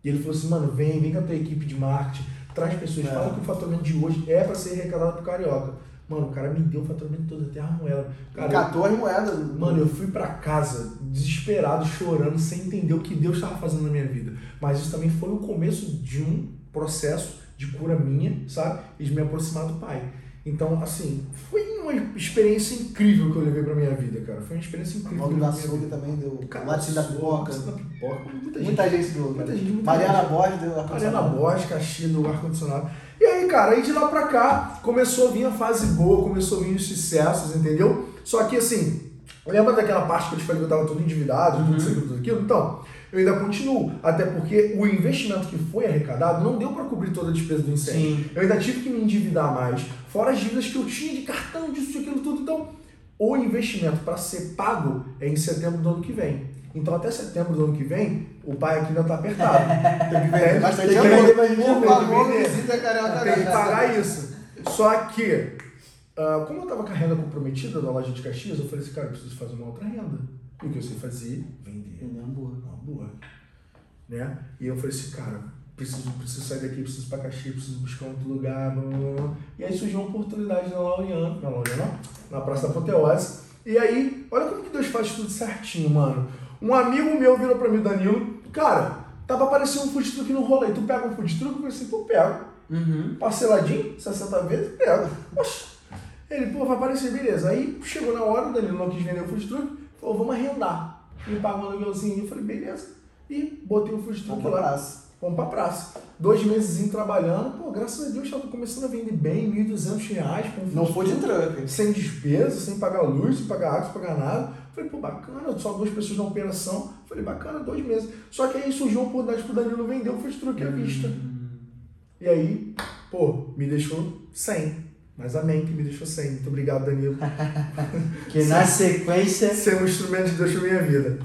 E ele falou assim, mano, vem, vem com a tua equipe de marketing, traz pessoas, É. fala que o faturamento de hoje é pra ser arrecadado pro Carioca. Mano, o cara me deu o faturamento todo, até a moeda. Cara, eu- 14 moedas. Mano, eu fui pra casa desesperado, chorando, sem entender o que Deus estava fazendo na minha vida. Mas isso também foi o começo de um processo de cura minha, sabe? E de me aproximar do Pai. Então, assim, foi uma experiência incrível que eu levei pra minha vida, cara. Foi uma experiência incrível. Eu da açougue também deu. Cara, da pipoca. Da pipoca. Muita gente. Muita gente doou. Muita cara. gente, muita Mariana gente. Borges deu Mariana ar-condicionado. Bosch, Caxias do ar-condicionado. E aí, cara, aí de lá pra cá começou a vir a fase boa, começou a vir os sucessos, entendeu? Só que assim, lembra daquela parte que eu te falei que eu tava todo endividado, tudo isso, aquilo, tudo aquilo? Então, eu ainda continuo. Até porque o investimento que foi arrecadado não deu pra cobrir toda a despesa do incêndio. Sim. Eu ainda tive que me endividar mais, fora as dívidas que eu tinha de cartão, disso, aquilo, tudo. Então, o investimento para ser pago é em setembro do ano que vem. Então, até setembro do ano que vem, o pai aqui ainda tá apertado. Tem que vender Bastante tem que vender tem que Tem pagar isso. Só que, ah, como eu tava com a renda comprometida da loja de Caxias, eu falei assim, cara, eu preciso fazer uma outra renda. E o que eu sei fazer? Vender. Boa. Uma boa. Né? E eu falei assim, cara, preciso, preciso sair daqui, preciso ir pra Caxias, preciso buscar outro lugar. blá, blá, blá. E aí surgiu uma oportunidade na Laureano, na Laureano, na Praça da Apoteose. E aí, olha como que Deus faz tudo certinho, mano. Um amigo meu virou pra mim, Danilo, cara, tá pra aparecer um food truck no rolê. Tu pega um food truck? Eu falei assim, pô, pego. Uhum. Parceladinho, 60 vezes, pego. Ele, pô, vai aparecer, beleza. Aí chegou na hora, o Danilo não quis vender o food truck, falou, vamos arrendar. Me pagou um aluguelzinho. Eu falei, beleza. E botei o food truck lá. praça. Vamos pra praça. Dois meses trabalhando, pô, graças a Deus tava começando a vender bem, 1.200 reais. com Não foi de truck. Sem despesa, sem pagar luz, sem pagar água, sem pagar nada. Falei, pô, bacana, só duas pessoas na operação. Falei, bacana, dois meses. Só que aí surgiu uma oportunidade pro Danilo vender o food truck à vista. E aí, pô, me deixou sem. Mas amém que me deixou sem. Muito obrigado, Danilo. Que na sequência. Ser um instrumento de Deus pra minha vida.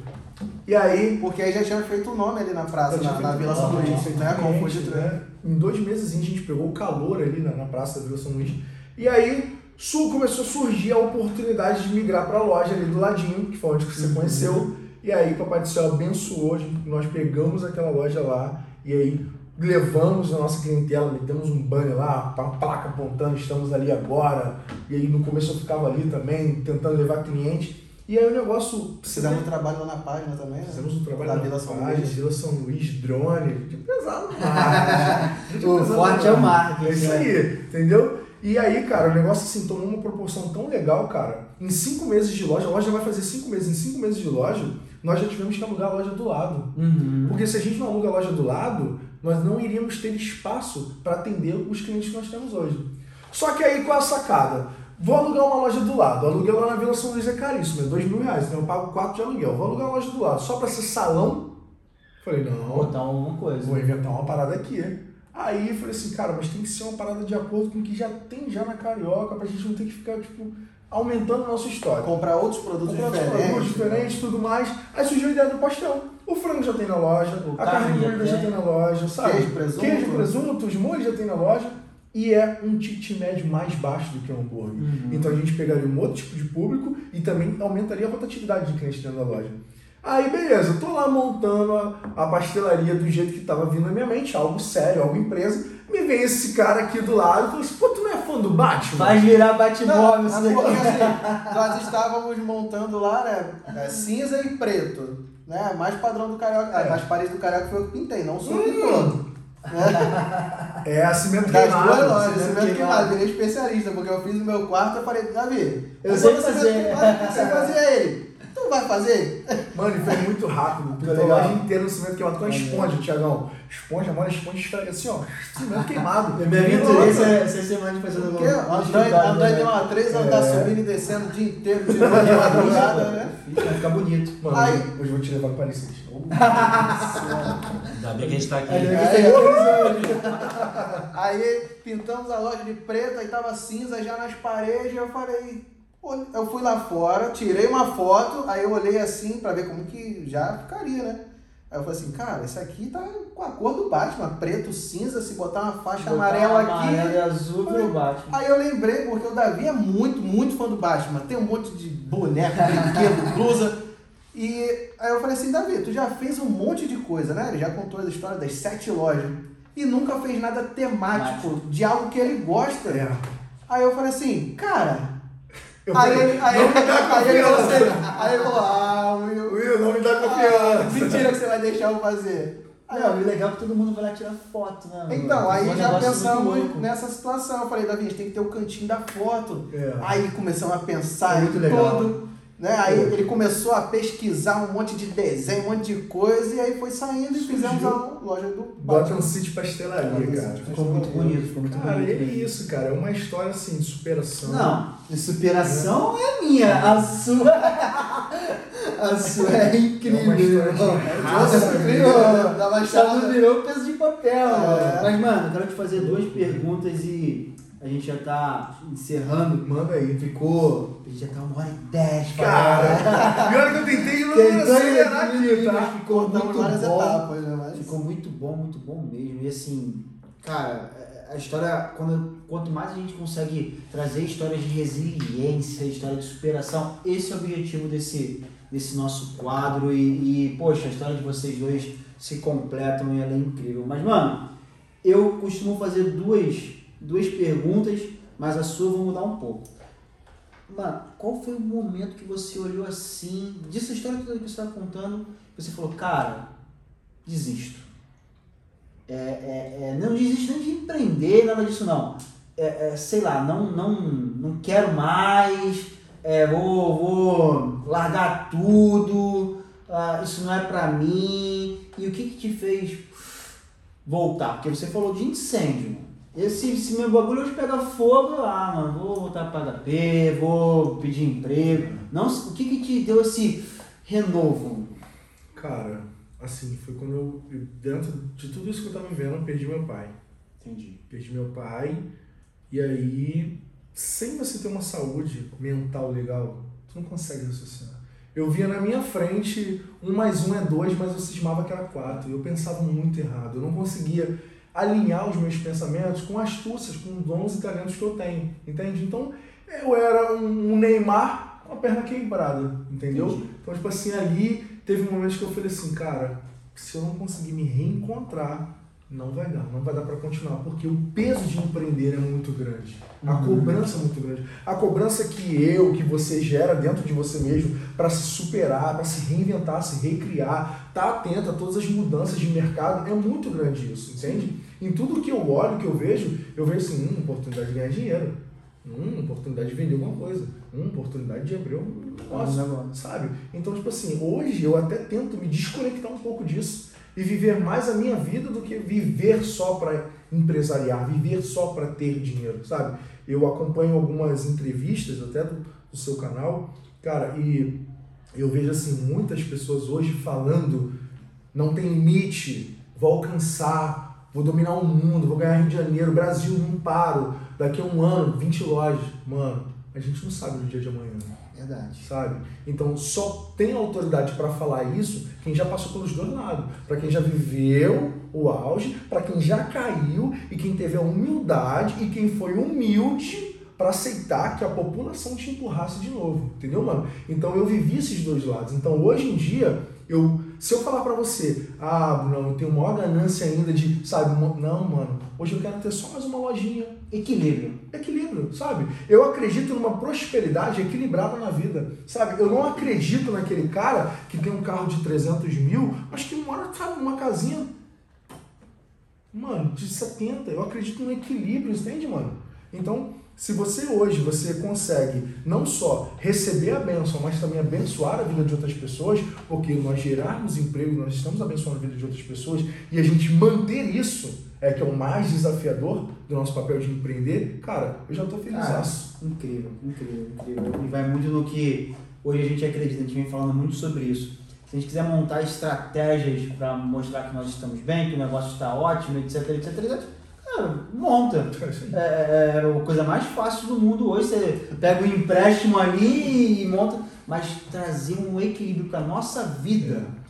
E aí, Porque aí já tinha feito o nome ali na praça, na, na Vila São Luís, né? Com o food Gente, truck. né? Em dois meses a gente pegou o calor ali na, na praça da Vila São Luís. E aí Sul começou a surgir a oportunidade de migrar para a loja ali do ladinho, que foi onde que você Uhum. conheceu. E aí Papai do Céu abençoou, nós pegamos aquela loja lá e aí levamos a nossa clientela, metemos um banner lá, uma placa apontando, estamos ali agora. E aí no começo eu ficava ali também, tentando levar cliente. E aí o negócio... Fizemos um trabalho lá na página também, né? Fizemos um trabalho Da na Vila São página, Luís. Vila São Luís, drone, de pesado mais. O forte é o marketing, É isso né? aí, entendeu? E aí, cara, o negócio assim tomou uma proporção tão legal, cara. Em cinco meses de loja, a loja vai fazer cinco meses, em cinco meses de loja, nós já tivemos que alugar a loja do lado. Uhum. Porque se a gente não aluga a loja do lado, nós não iríamos ter espaço para atender os clientes que nós temos hoje. Só que aí qual é a sacada? Vou alugar uma loja do lado. O aluguel lá na Vila São Luís é caríssimo, é dois mil reais. Então eu pago quatro de aluguel. Vou alugar uma loja do lado. Só pra ser salão? Falei, não, Botar alguma coisa. vou inventar uma parada aqui. Aí eu falei assim, cara, mas tem que ser uma parada de acordo com o que já tem já na Carioca, pra gente não ter que ficar, tipo, aumentando a nossa história. Comprar outros produtos Comprar outros diferentes. produtos diferentes tudo mais. Aí surgiu a ideia do pastel. O frango já tem na loja, O a carne já moída já tem. na loja, sabe? Queijo, presunto. Queijo, presunto, os molhos já tem na loja. E é um ticket médio mais baixo do que um hambúrguer. Uhum. Então a gente pegaria um outro tipo de público e também aumentaria a rotatividade de clientes dentro da loja. Aí beleza, eu tô lá montando a, a pastelaria do jeito que tava vindo na minha mente, algo sério, algo empresa. Me vem esse cara aqui do lado e fala assim, pô, tu não é fã do Batman? Faz virar Batmóvel isso daqui. assim, nós estávamos montando lá, né? é, cinza e preto. Né? Mais padrão do carioca. É. Ah, mais parede do carioca foi eu que pintei, não sou o pintor. É, cimento Das queimado. duas lojas, cimento cimento queimado, virei especialista, porque eu fiz no meu quarto eu falei, Davi, Eu vou sei fazer cimento Você fazia ele. Tu vai fazer? Mano, e foi muito rápido. Pintou a legal. loja inteira no cimento queimado com a É. esponja, Tiagão. Esponja, mano, esponja assim, ó. Cimento queimado. Eu me aventurei essa, essa semana de fazer no Porque André, André deu uma três anos da subindo e descendo o dia inteiro, de noite, de madrugada, né? Vai ficar bonito. Mano, Aí- hoje eu vou te levar para Paris. Ainda bem que a gente tá aqui. Aí, pintamos a loja de preto, aí tava cinza já nas paredes, eu falei, eu fui lá fora, tirei uma foto, aí eu olhei assim pra ver como que já ficaria, né? Aí eu falei assim, cara, esse aqui tá com a cor do Batman, preto, cinza, se botar uma faixa amarela aqui. Amarelo e azul virou Batman. Aí eu lembrei, porque o Davi é muito, muito fã do Batman. Tem um monte de boneco, brinquedo, blusa. E aí eu falei assim, Davi, tu já fez um monte de coisa, né? Ele já contou a história das sete lojas. E nunca fez nada temático, de algo que ele gosta. É. Aí eu falei assim, cara. Eu aí, ele, aí, não me dá aí, ele falou confiança. assim, aí ele falou, ah, Will, Will, não me dá ah, confiança. mentira que você vai deixar eu fazer. Aí Não, e o legal é que todo mundo vai lá tirar foto, né? Então, aí Um já pensamos nessa situação. Eu falei, Davi, a gente tem que ter o cantinho da foto. É. Aí começamos a pensar É muito em legal. Né? Aí ele começou a pesquisar um monte de desenho, um monte de coisa, e aí foi saindo e fizemos a loja do Bota um City Pastelaria, um cara. City Ficou muito bonito, ficou muito Cara, bonito. e é isso, cara. É uma história assim de superação. Não, de superação é minha, a sua. A sua é incrível. É Nossa, incrível. né? Virou peso de papel. É. mano. Mas, mano, eu quero te fazer duas perguntas e a gente já tá encerrando. Manda aí. Ficou. A gente já tá uma hora e dez, Cara, pior que eu tentei não acelerar aqui, tá? ficou muito várias bom. etapas, né? Mas... Ficou muito bom, muito bom mesmo. E assim, cara, a história, quando, quanto mais a gente consegue trazer histórias de resiliência, história de superação, esse é o objetivo desse, desse nosso quadro. E, e, poxa, a história de vocês dois se completam e ela é incrível. Mas, mano, eu costumo fazer duas, duas perguntas, mas a sua vou mudar um pouco. Mano, qual foi o momento que você olhou assim, dessa história toda que você está contando, você falou, cara, desisto. É, é, é, não desisto nem de empreender, nada disso não. É, é, sei lá, não, não, não quero mais, é, vou, vou largar tudo, ah, isso não é pra mim. E o que, que te fez voltar? Porque você falou de incêndio. Esse, esse meu bagulho hoje pega fogo, ah, mano, vou voltar para HP, vou pedir emprego. Não, o que, que te deu esse renovo? Cara, assim, foi quando eu, dentro de tudo isso que eu tava vivendo, eu perdi meu pai. Entendi. Perdi meu pai, e aí, sem você ter uma saúde mental legal, tu não consegue raciocinar. Eu via na minha frente, um mais um é dois, mas eu cismava que era quatro. Eu pensava muito errado. Eu não conseguia alinhar os meus pensamentos com astúcias, com dons e talentos que eu tenho, entende? Então, eu era um, Neymar com a perna quebrada, entendeu? Entendi. Então, tipo assim, ali teve um momento que eu falei assim, cara, se eu não conseguir me reencontrar, não vai dar, não vai dar para continuar, porque o peso de empreender é muito grande. A Uhum. cobrança é muito grande. A cobrança que eu, que você gera dentro de você mesmo para se superar, para se reinventar, se recriar, tá atento a todas as mudanças de mercado, é muito grande isso, entende? Em tudo que eu olho, que eu vejo, eu vejo assim, hum, oportunidade de ganhar dinheiro, hum, oportunidade de vender alguma coisa, hum, oportunidade de abrir um negócio Um sabe? Então, tipo assim, hoje eu até tento me desconectar um pouco disso e viver mais a minha vida do que viver só para empresariar, viver só para ter dinheiro, sabe? Eu acompanho algumas entrevistas até do, do seu canal, cara, e eu vejo assim muitas pessoas hoje falando não tem limite, vou alcançar, vou dominar o mundo, vou ganhar Rio de Janeiro, Brasil, não paro, daqui a um ano, 20 lojas. Mano, a gente não sabe no dia de amanhã. Verdade. Sabe? Então só tem autoridade para falar isso quem já passou pelos dois lados. Para quem já viveu o auge, para quem já caiu e quem teve a humildade e quem foi humilde para aceitar que a população te empurrasse de novo. Entendeu, mano? Então eu vivi esses dois lados. Então hoje em dia eu, se eu falar para você, ah, não, eu tenho maior ganância ainda de, sabe, não, mano, hoje eu quero ter só mais uma lojinha. Equilíbrio. Equilíbrio, sabe? Eu acredito numa prosperidade equilibrada na vida, sabe? Eu não acredito naquele cara que tem um carro de 300 mil, mas que mora, sabe, numa casinha, mano, de 70. Eu acredito no equilíbrio, entende, mano? Então, se você hoje você consegue não só receber a bênção, mas também abençoar a vida de outras pessoas, porque nós gerarmos emprego, nós estamos abençoando a vida de outras pessoas, e a gente manter isso é que é o mais desafiador do nosso papel de empreender, cara, eu já estou feliz. Ah, incrível, incrível, incrível. E vai muito no que hoje a gente acredita, a gente vem falando muito sobre isso. Se a gente quiser montar estratégias para mostrar que nós estamos bem, que o negócio está ótimo, etc, etc, etc, monta. É, é, é a coisa mais fácil do mundo hoje. Você pega um empréstimo ali e monta. Mas trazer um equilíbrio para nossa vida. É.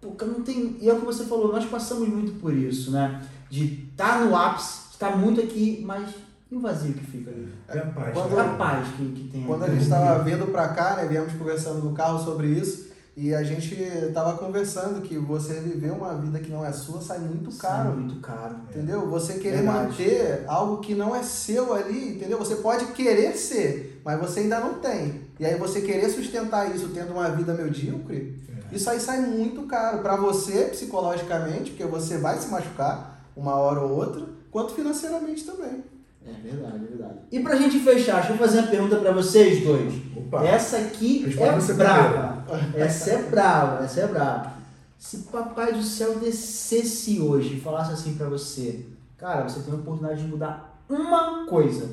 Porque não tem. E é o que você falou, nós passamos muito por isso, né? De estar tá no ápice, estar tá muito aqui, mas e o vazio que fica ali? É a paz. Quando, né? a paz que, que tem. Quando a gente estava vindo para cá, né? Viemos conversando no carro sobre isso. E a gente estava conversando que você viver uma vida que não é sua sai muito caro. Sai muito caro. Entendeu? Você querer Verdade. manter algo que não é seu ali, entendeu? Você pode querer ser, mas você ainda não tem. E aí você querer sustentar isso tendo uma vida medíocre, é. isso aí sai muito caro para você psicologicamente, porque você vai se machucar uma hora ou outra, quanto financeiramente também. É verdade, é verdade. E pra gente fechar, deixa eu fazer uma pergunta pra vocês dois. Opa. Essa aqui Responde é brava. Essa é brava, essa é brava. Se Papai do Céu descesse hoje e falasse assim pra você, cara, você tem a oportunidade de mudar uma coisa.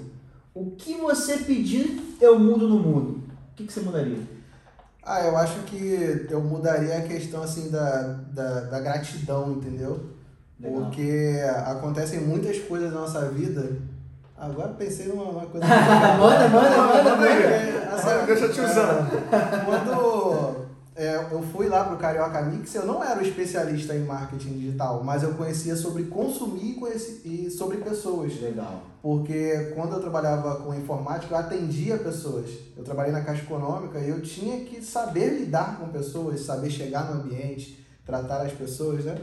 O que você pedir, eu mudo no mundo. O que, que você mudaria? Ah, eu acho que eu mudaria a questão assim da, da, da gratidão, entendeu? Legal. Porque acontecem muitas coisas na nossa vida Agora pensei numa, numa coisa. manda, manda, manda, manda. É, deixa eu te usar. Quando é, eu fui lá pro Carioca Mix, eu não era um especialista em marketing digital, mas eu conhecia sobre consumir e, conheci, e sobre pessoas. Legal. Porque quando eu trabalhava com informática, eu atendia pessoas. Eu trabalhei na Caixa Econômica e eu tinha que saber lidar com pessoas, saber chegar no ambiente, tratar as pessoas, né?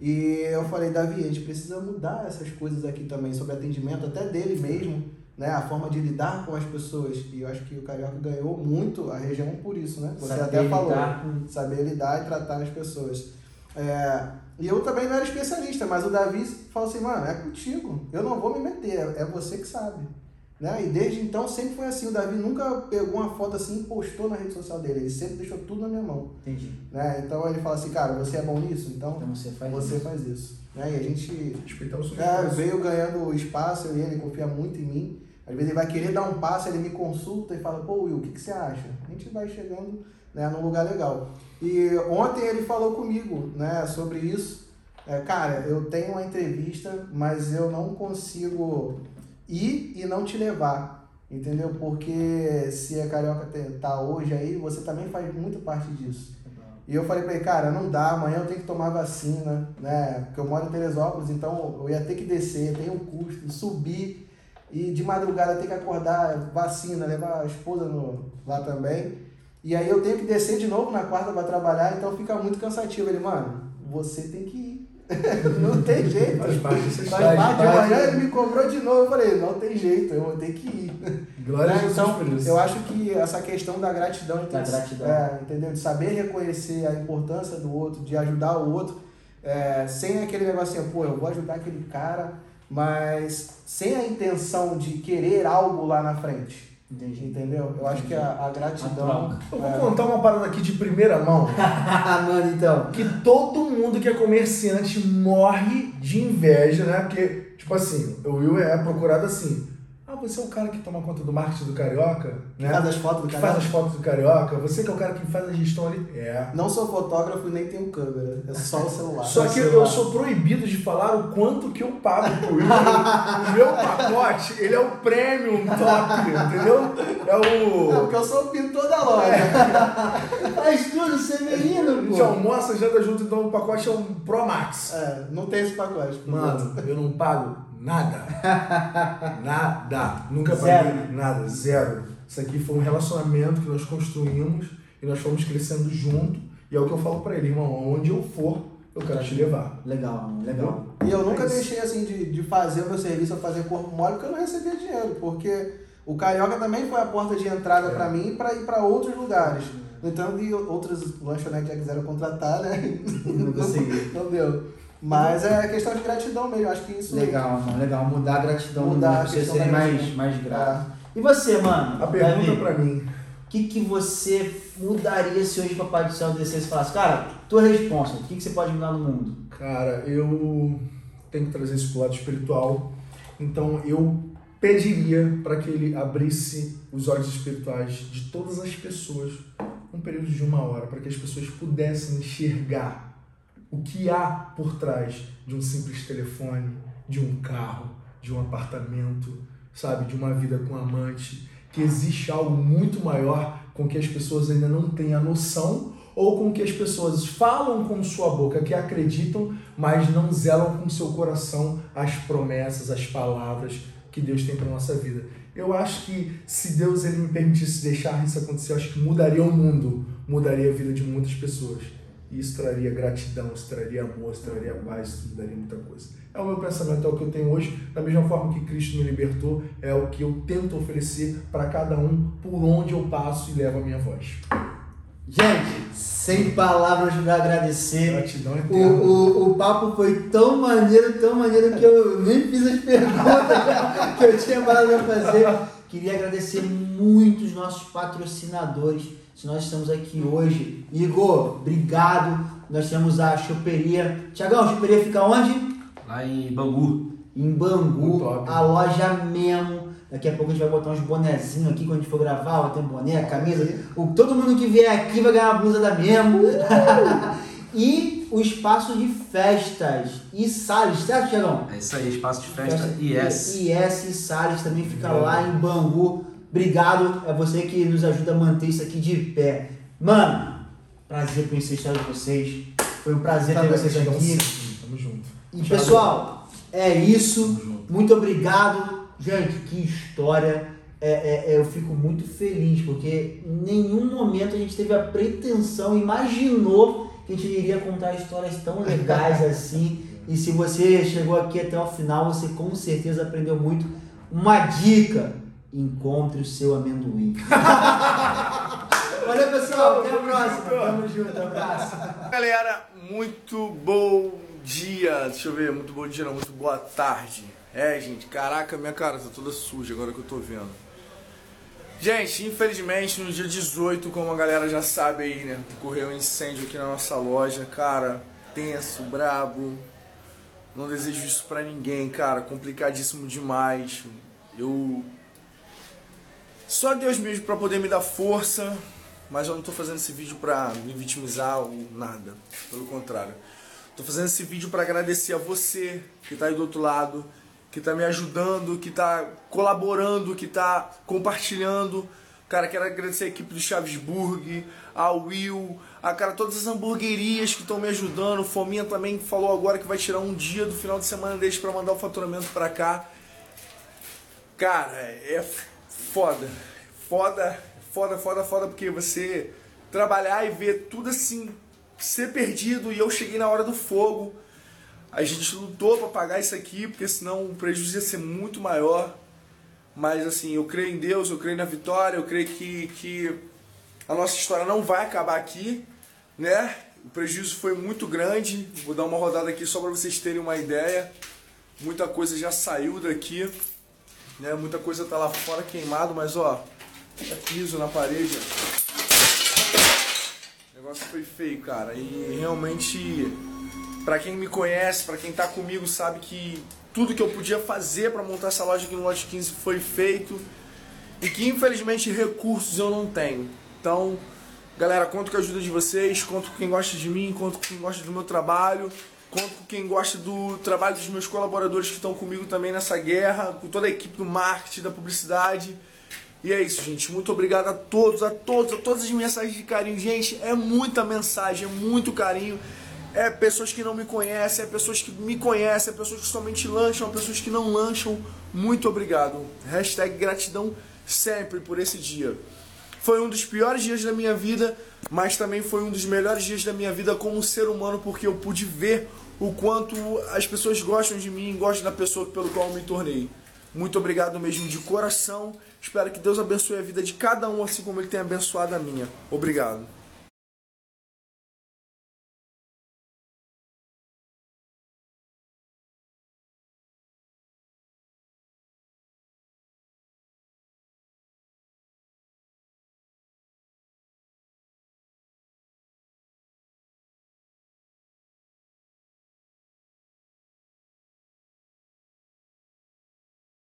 E eu falei, Davi, a gente precisa mudar essas coisas aqui também, sobre atendimento, até dele mesmo, né? A forma de lidar com as pessoas. E eu acho que o Carioca ganhou muito a região por isso, né? Você saber até falou. Lidar. Saber lidar e tratar as pessoas. É, e eu também não era especialista, mas o Davi falou assim, mano, é contigo. Eu não vou me meter, é você que sabe. Né? E desde então sempre foi assim. O Davi nunca pegou uma foto assim e postou na rede social dele. Ele sempre deixou tudo na minha mão. Entendi. Né? Então ele fala assim, cara, você é bom nisso? Então, então você faz você isso. Faz isso. Né? E a gente o é, veio ganhando espaço e ele confia muito em mim. Às vezes ele vai querer dar um passo, ele me consulta e fala, pô Will, o que, que você acha? A gente vai chegando né, num lugar legal. E ontem ele falou comigo né, sobre isso. É, cara, eu tenho uma entrevista, mas eu não consigo ir e não te levar. Entendeu? Porque se a Carioca tá hoje aí, você também faz muito parte disso. E eu falei pra ele, cara, não dá, amanhã eu tenho que tomar vacina, né? Porque eu moro em Teresópolis, então eu ia ter que descer, tem um custo, subir, e de madrugada ter que acordar, vacina, levar a esposa no, lá também. E aí eu tenho que descer de novo na quarta para trabalhar, então fica muito cansativo. Ele, mano, você tem que não tem jeito. Faz parte, faz, faz parte. Amanhã ele me cobrou de novo. Eu falei, não tem jeito, eu vou ter que ir. Glória a Deus então, por isso. Eu acho que essa questão da gratidão, da gratidão. É, entendeu? De saber reconhecer a importância do outro, de ajudar o outro, é, sem aquele negocinho, pô, eu vou ajudar aquele cara, mas sem a intenção de querer algo lá na frente. Entendi. Entendeu? Eu acho que a, a gratidão. A eu vou é... contar uma parada aqui de primeira mão. Mano, então. Que todo mundo que é comerciante morre de inveja, né? Porque tipo assim, o Will é procurado assim. Ah, você é o cara que toma conta do marketing do Carioca, né? faz as fotos do canal. faz as fotos do Carioca. Você que é o cara que faz a gestão ali. É. Não sou fotógrafo e nem tenho câmera. É só o celular. Só que eu sou proibido de falar o quanto que eu pago pro Will. o meu pacote, ele é o premium top, entendeu? É É o... porque eu sou o pintor da loja. Faz tudo, Severino, A gente pô. almoça, janta junto, então o pacote é um Pro Max. É, não tem esse pacote. Mano, eu não pago nada. Nada. Nunca Zero. paguei nada. Zero. Isso aqui foi um relacionamento que nós construímos e nós fomos crescendo junto. E é o que eu falo pra ele, irmão, onde eu for, eu quero te levar. Legal, legal. E eu nunca É deixei assim de, de fazer o meu serviço, eu fazer corpo mole, porque eu não recebia dinheiro. Porque o Carioca também foi a porta de entrada É. pra mim para ir pra outros lugares. No entanto, e outras lanchonetes já quiseram contratar, né? Não consegui. Não deu. Mas é questão de gratidão mesmo, acho que isso. Legal, mano, legal. Mudar a gratidão Mudar a você questão ser mais, mais grato. Ah, E você, mano? A pergunta Davi, pra mim, O que, que você mudaria se hoje o Papai do Céu descesse e falasse, cara, tua resposta, o que, que você pode mudar no mundo? cara, eu tenho que trazer isso pro lado espiritual. Então eu pediria para que ele abrisse os olhos espirituais de todas as pessoas um período de uma hora, para que as pessoas pudessem enxergar o que há por trás de um simples telefone, de um carro, de um apartamento, sabe, de uma vida com amante, que existe algo muito maior com que as pessoas ainda não têm a noção ou com que as pessoas falam com sua boca que acreditam, mas não zelam com seu coração as promessas, as palavras que Deus tem para nossa vida. Eu acho que se Deus ele me permitisse deixar isso acontecer, eu acho que mudaria o mundo, mudaria a vida de muitas pessoas. E isso traria gratidão, isso traria amor, isso traria paz, isso mudaria muita coisa. É o meu pensamento, é o que eu tenho hoje, da mesma forma que Cristo me libertou, é o que eu tento oferecer para cada um por onde eu passo e levo a minha voz. Gente, sem palavras pra agradecer. Gratidão O, eterna. o, o papo foi tão maneiro, tão maneiro que eu nem fiz as perguntas que eu tinha parado pra fazer. Queria agradecer muito os nossos patrocinadores. Se nós estamos aqui hoje. Igor, obrigado. Nós temos a choperia. Tiagão, a choperia fica onde? Lá em Bangu. Em Bangu, top. a loja Memo. Daqui a pouco a gente vai botar uns bonezinhos aqui quando a gente for gravar, vai ter um boné, camisa. O, todo mundo que vier aqui vai ganhar uma blusa da Memo. e o espaço de festas e Salles, certo, Tiagão? É isso aí, espaço de festa IS. IS Salles também fica lá em Bangu. Obrigado, é você que nos ajuda a manter isso aqui de pé. Mano, prazer conhecer a história de vocês. Foi um prazer ter vocês aqui. Tamo junto. E pessoal, é isso. Tamo junto. Muito obrigado. Gente, que história. É, é, é, eu fico muito feliz, porque em nenhum momento a gente teve a pretensão, imaginou que a gente iria contar histórias tão legais assim. E se você chegou aqui até o final, você com certeza aprendeu muito. Uma dica: encontre o seu amendoim. Valeu, pessoal. Até a próxima. Tamo junto. Abraço. Galera, muito bom dia. Deixa eu ver, muito bom dia, não, muito boa tarde. É, gente, caraca, minha cara tá toda suja agora que eu tô vendo. Gente, infelizmente no dia 18, como a galera já sabe aí, né? Ocorreu um incêndio aqui na nossa loja, cara, tenso, brabo. Não desejo isso pra ninguém, cara, complicadíssimo demais. Eu. Só Deus mesmo pra poder me dar força, mas eu não tô fazendo esse vídeo pra me vitimizar ou nada. Pelo contrário. Tô fazendo esse vídeo pra agradecer a você que tá aí do outro lado, que tá me ajudando, que tá colaborando, que tá compartilhando. Cara, quero agradecer a equipe do Chavisburg, a Will, a cara, todas as hamburguerias que estão me ajudando. Fominha também falou agora que vai tirar um dia do final de semana deles pra mandar o faturamento pra cá. Cara, é foda. Foda, foda, foda, foda, porque você trabalhar e ver tudo assim, ser perdido, e eu cheguei na hora do fogo. A gente lutou pra pagar isso aqui, porque senão o prejuízo ia ser muito maior. Mas assim, eu creio em Deus, eu creio na vitória, eu creio que, que a nossa história não vai acabar aqui, né? O prejuízo foi muito grande. Vou dar uma rodada aqui só para vocês terem uma ideia. Muita coisa já saiu daqui, né? Muita coisa tá lá fora queimado, mas ó, é piso na parede. O negócio foi feio, cara. E realmente, pra quem me conhece, pra quem tá comigo, sabe que tudo que eu podia fazer para montar essa loja aqui no Lote 15 foi feito e que infelizmente recursos eu não tenho. Então, galera, conto com a ajuda de vocês, conto com quem gosta de mim, conto com quem gosta do meu trabalho, conto com quem gosta do trabalho dos meus colaboradores que estão comigo também nessa guerra, com toda a equipe do marketing, da publicidade. E é isso, gente. Muito obrigado a todos, a todos, a todas as mensagens de carinho. Gente, é muita mensagem, é muito carinho. É pessoas que não me conhecem, é pessoas que me conhecem, é pessoas que somente lancham, é pessoas que não lancham. Muito obrigado. Hashtag gratidão sempre por esse dia. Foi um dos piores dias da minha vida, mas também foi um dos melhores dias da minha vida como ser humano, porque eu pude ver o quanto as pessoas gostam de mim, gostam da pessoa pelo qual eu me tornei. Muito obrigado mesmo de coração. Espero que Deus abençoe a vida de cada um, assim como Ele tem abençoado a minha. Obrigado.